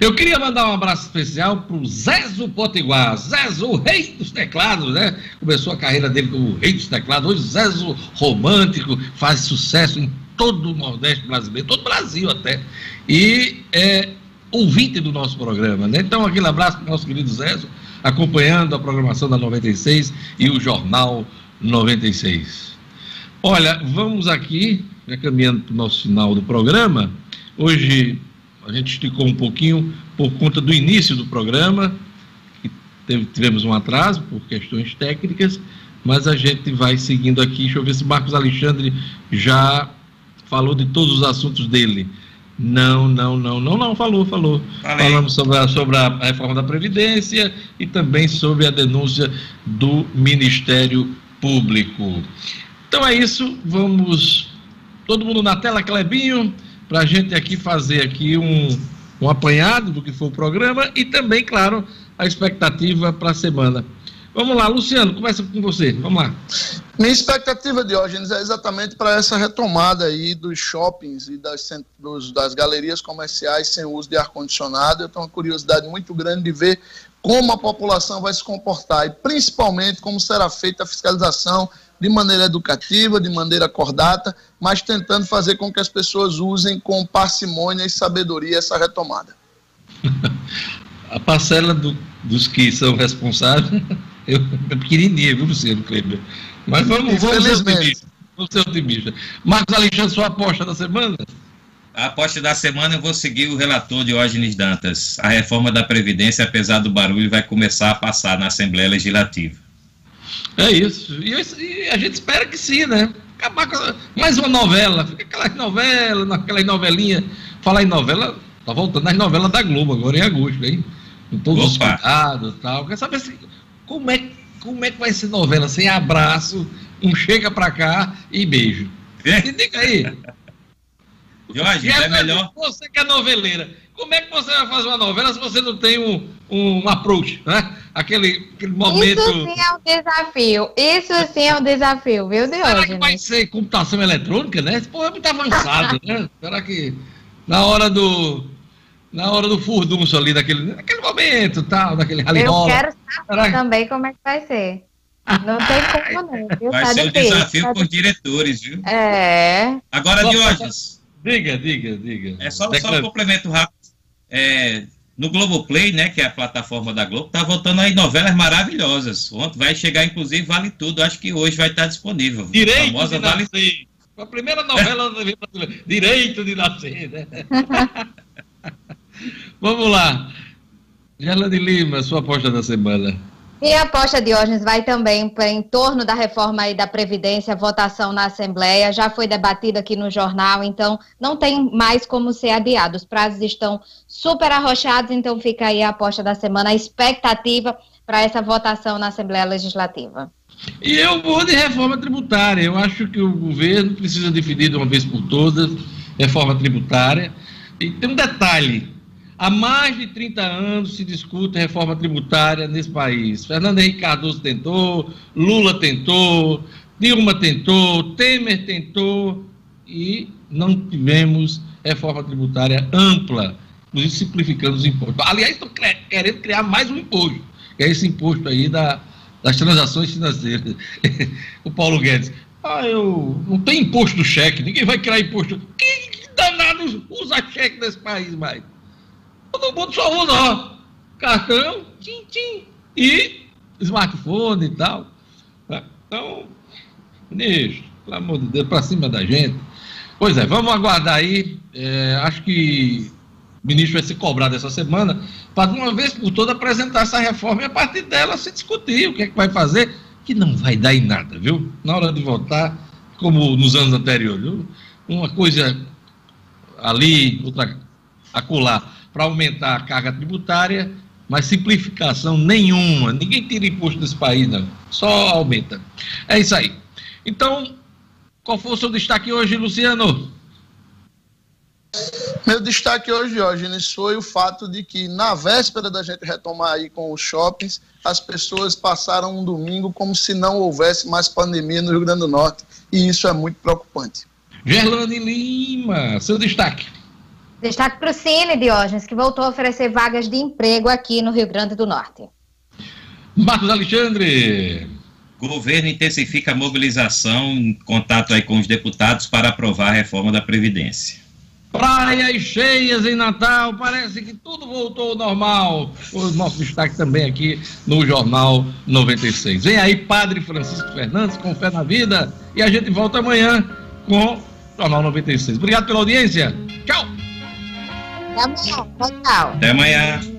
Speaker 1: Eu queria mandar um abraço especial para o Zezo Potiguar. Zezo, o rei dos teclados, né? Começou a carreira dele como rei dos teclados. Hoje, Zezo romântico, faz sucesso em todo o Nordeste brasileiro, todo o Brasil até. E é ouvinte do nosso programa, né? Então, aquele abraço para o nosso querido Zezo, acompanhando a programação da 96 e o Jornal 96. Olha, vamos aqui, né, caminhando para o nosso final do programa. Hoje a gente esticou um pouquinho por conta do início do programa, que teve, tivemos um atraso por questões técnicas, mas a gente vai seguindo aqui. Deixa eu ver se Marcos Alexandre já falou de todos os assuntos dele. Não, não, não, não, não, falou, falou. Falei. Falamos sobre a, sobre a reforma da Previdência e também sobre a denúncia do Ministério Público. Então é isso, vamos. Todo mundo na tela, Clebinho para a gente aqui fazer aqui um, um apanhado do que foi o programa e também, claro, a expectativa para a semana. Vamos lá, Luciano, começa com você. Vamos lá.
Speaker 4: Minha expectativa, Diógenes, é exatamente para essa retomada aí dos shoppings e das, dos, das galerias comerciais sem uso de ar-condicionado. Eu tenho uma curiosidade muito grande de ver como a população vai se comportar e principalmente como será feita a fiscalização de maneira educativa, de maneira acordata, mas tentando fazer com que as pessoas usem com parcimônia e sabedoria essa retomada.
Speaker 1: a parcela do, dos que são responsáveis eu, é pequenininha, viu, Luciano Kleber? Mas vamos, vamos ser otimistas. Vamos ser otimistas. Marcos Alexandre, sua aposta da semana?
Speaker 3: A aposta da semana eu vou seguir o relator Diógenes Dantas. A reforma da Previdência, apesar do barulho, vai começar a passar na Assembleia Legislativa.
Speaker 1: É isso. E, e a gente espera que sim, né? Acabar com mais uma novela. Fica aquela novela, aquela novelinha. Falar em novela, tá voltando nas novelas da Globo agora em agosto, hein? Com todos Opa. os cuidados e tal. Quer saber se, como, é, como é que vai ser novela sem abraço, um chega pra cá e beijo?
Speaker 3: É. Me diga aí. Jorge, é melhor.
Speaker 1: Você que é noveleira, como é que você vai fazer uma novela se você não tem um, um approach, né? Aquele, aquele momento. Isso
Speaker 2: sim é um desafio. Isso sim é um desafio, viu, Deus?
Speaker 1: Será que vai ser computação eletrônica, né? Esse povo é muito avançado, né? Será que na hora do. Na hora do furdunço ali, daquele, naquele momento, tal, daquele
Speaker 2: rally Eu quero saber também como é que vai ser. Não tem como não.
Speaker 3: Viu? Vai tá ser um desafio tá por diretores, viu?
Speaker 2: É.
Speaker 3: Agora, Diógenes.
Speaker 1: Diga, diga, diga.
Speaker 3: É só, só um complemento rápido. É, no Globoplay, né, que é a plataforma da Globo, tá voltando aí novelas maravilhosas. Ontem vai chegar, inclusive, Vale Tudo. Acho que hoje vai estar disponível.
Speaker 1: Direito famosa de vale... nascer. A primeira novela da Direito de nascer, né? Vamos lá. de Lima, sua aposta da semana.
Speaker 2: Minha aposta, Diógenes, vai também em torno da reforma aí da Previdência, votação na Assembleia, já foi debatido aqui no jornal, então não tem mais como ser adiado. Os prazos estão super arrochados, então fica aí a aposta da semana, a expectativa para essa votação na Assembleia Legislativa.
Speaker 1: E eu vou de reforma tributária. Eu acho que o governo precisa definir de uma vez por todas reforma tributária. E tem um detalhe: Há mais de 30 anos se discute reforma tributária nesse país. Fernando Henrique Cardoso tentou, Lula tentou, Dilma tentou, Temer tentou e não tivemos reforma tributária ampla, inclusive simplificando os impostos. Aliás, estão querendo criar mais um imposto, que é esse imposto aí da, das transações financeiras. o Paulo Guedes, ah, eu não tem imposto do cheque, ninguém vai criar imposto. Quem danado usa cheque nesse país mais? Todo mundo só usa ó, cartão, tim, tim, e smartphone e tal. Então, ministro, pelo amor de Deus, para cima da gente. Pois é, vamos aguardar aí. É, acho que o ministro vai ser cobrado essa semana para, de uma vez por toda, apresentar essa reforma e, a partir dela, se discutir o que é que vai fazer, que não vai dar em nada, viu? Na hora de votar, como nos anos anteriores, viu? uma coisa ali, outra acolá para aumentar a carga tributária, mas simplificação nenhuma. Ninguém tira imposto desse país, não. Só aumenta. É isso aí. Então, qual foi o seu destaque hoje, Luciano?
Speaker 4: Meu destaque hoje, Diógenes, foi o fato de que, na véspera da gente retomar aí com os shoppings, as pessoas passaram um domingo como se não houvesse mais pandemia no Rio Grande do Norte. E isso é muito preocupante.
Speaker 1: Gerlane Lima, seu destaque.
Speaker 2: Destaque para o Cine, Diógenes, que voltou a oferecer vagas de emprego aqui no Rio Grande do Norte.
Speaker 1: Marcos Alexandre.
Speaker 3: O governo intensifica a mobilização em contato aí com os deputados para aprovar a reforma da Previdência.
Speaker 1: Praias cheias em Natal, parece que tudo voltou ao normal. O nosso destaque também aqui no Jornal 96. Vem aí, Padre Francisco Fernandes, com fé na vida, e a gente volta amanhã com o Jornal 96. Obrigado pela audiência. Tchau!
Speaker 2: Até amanhã. Tchau.
Speaker 3: Até amanhã.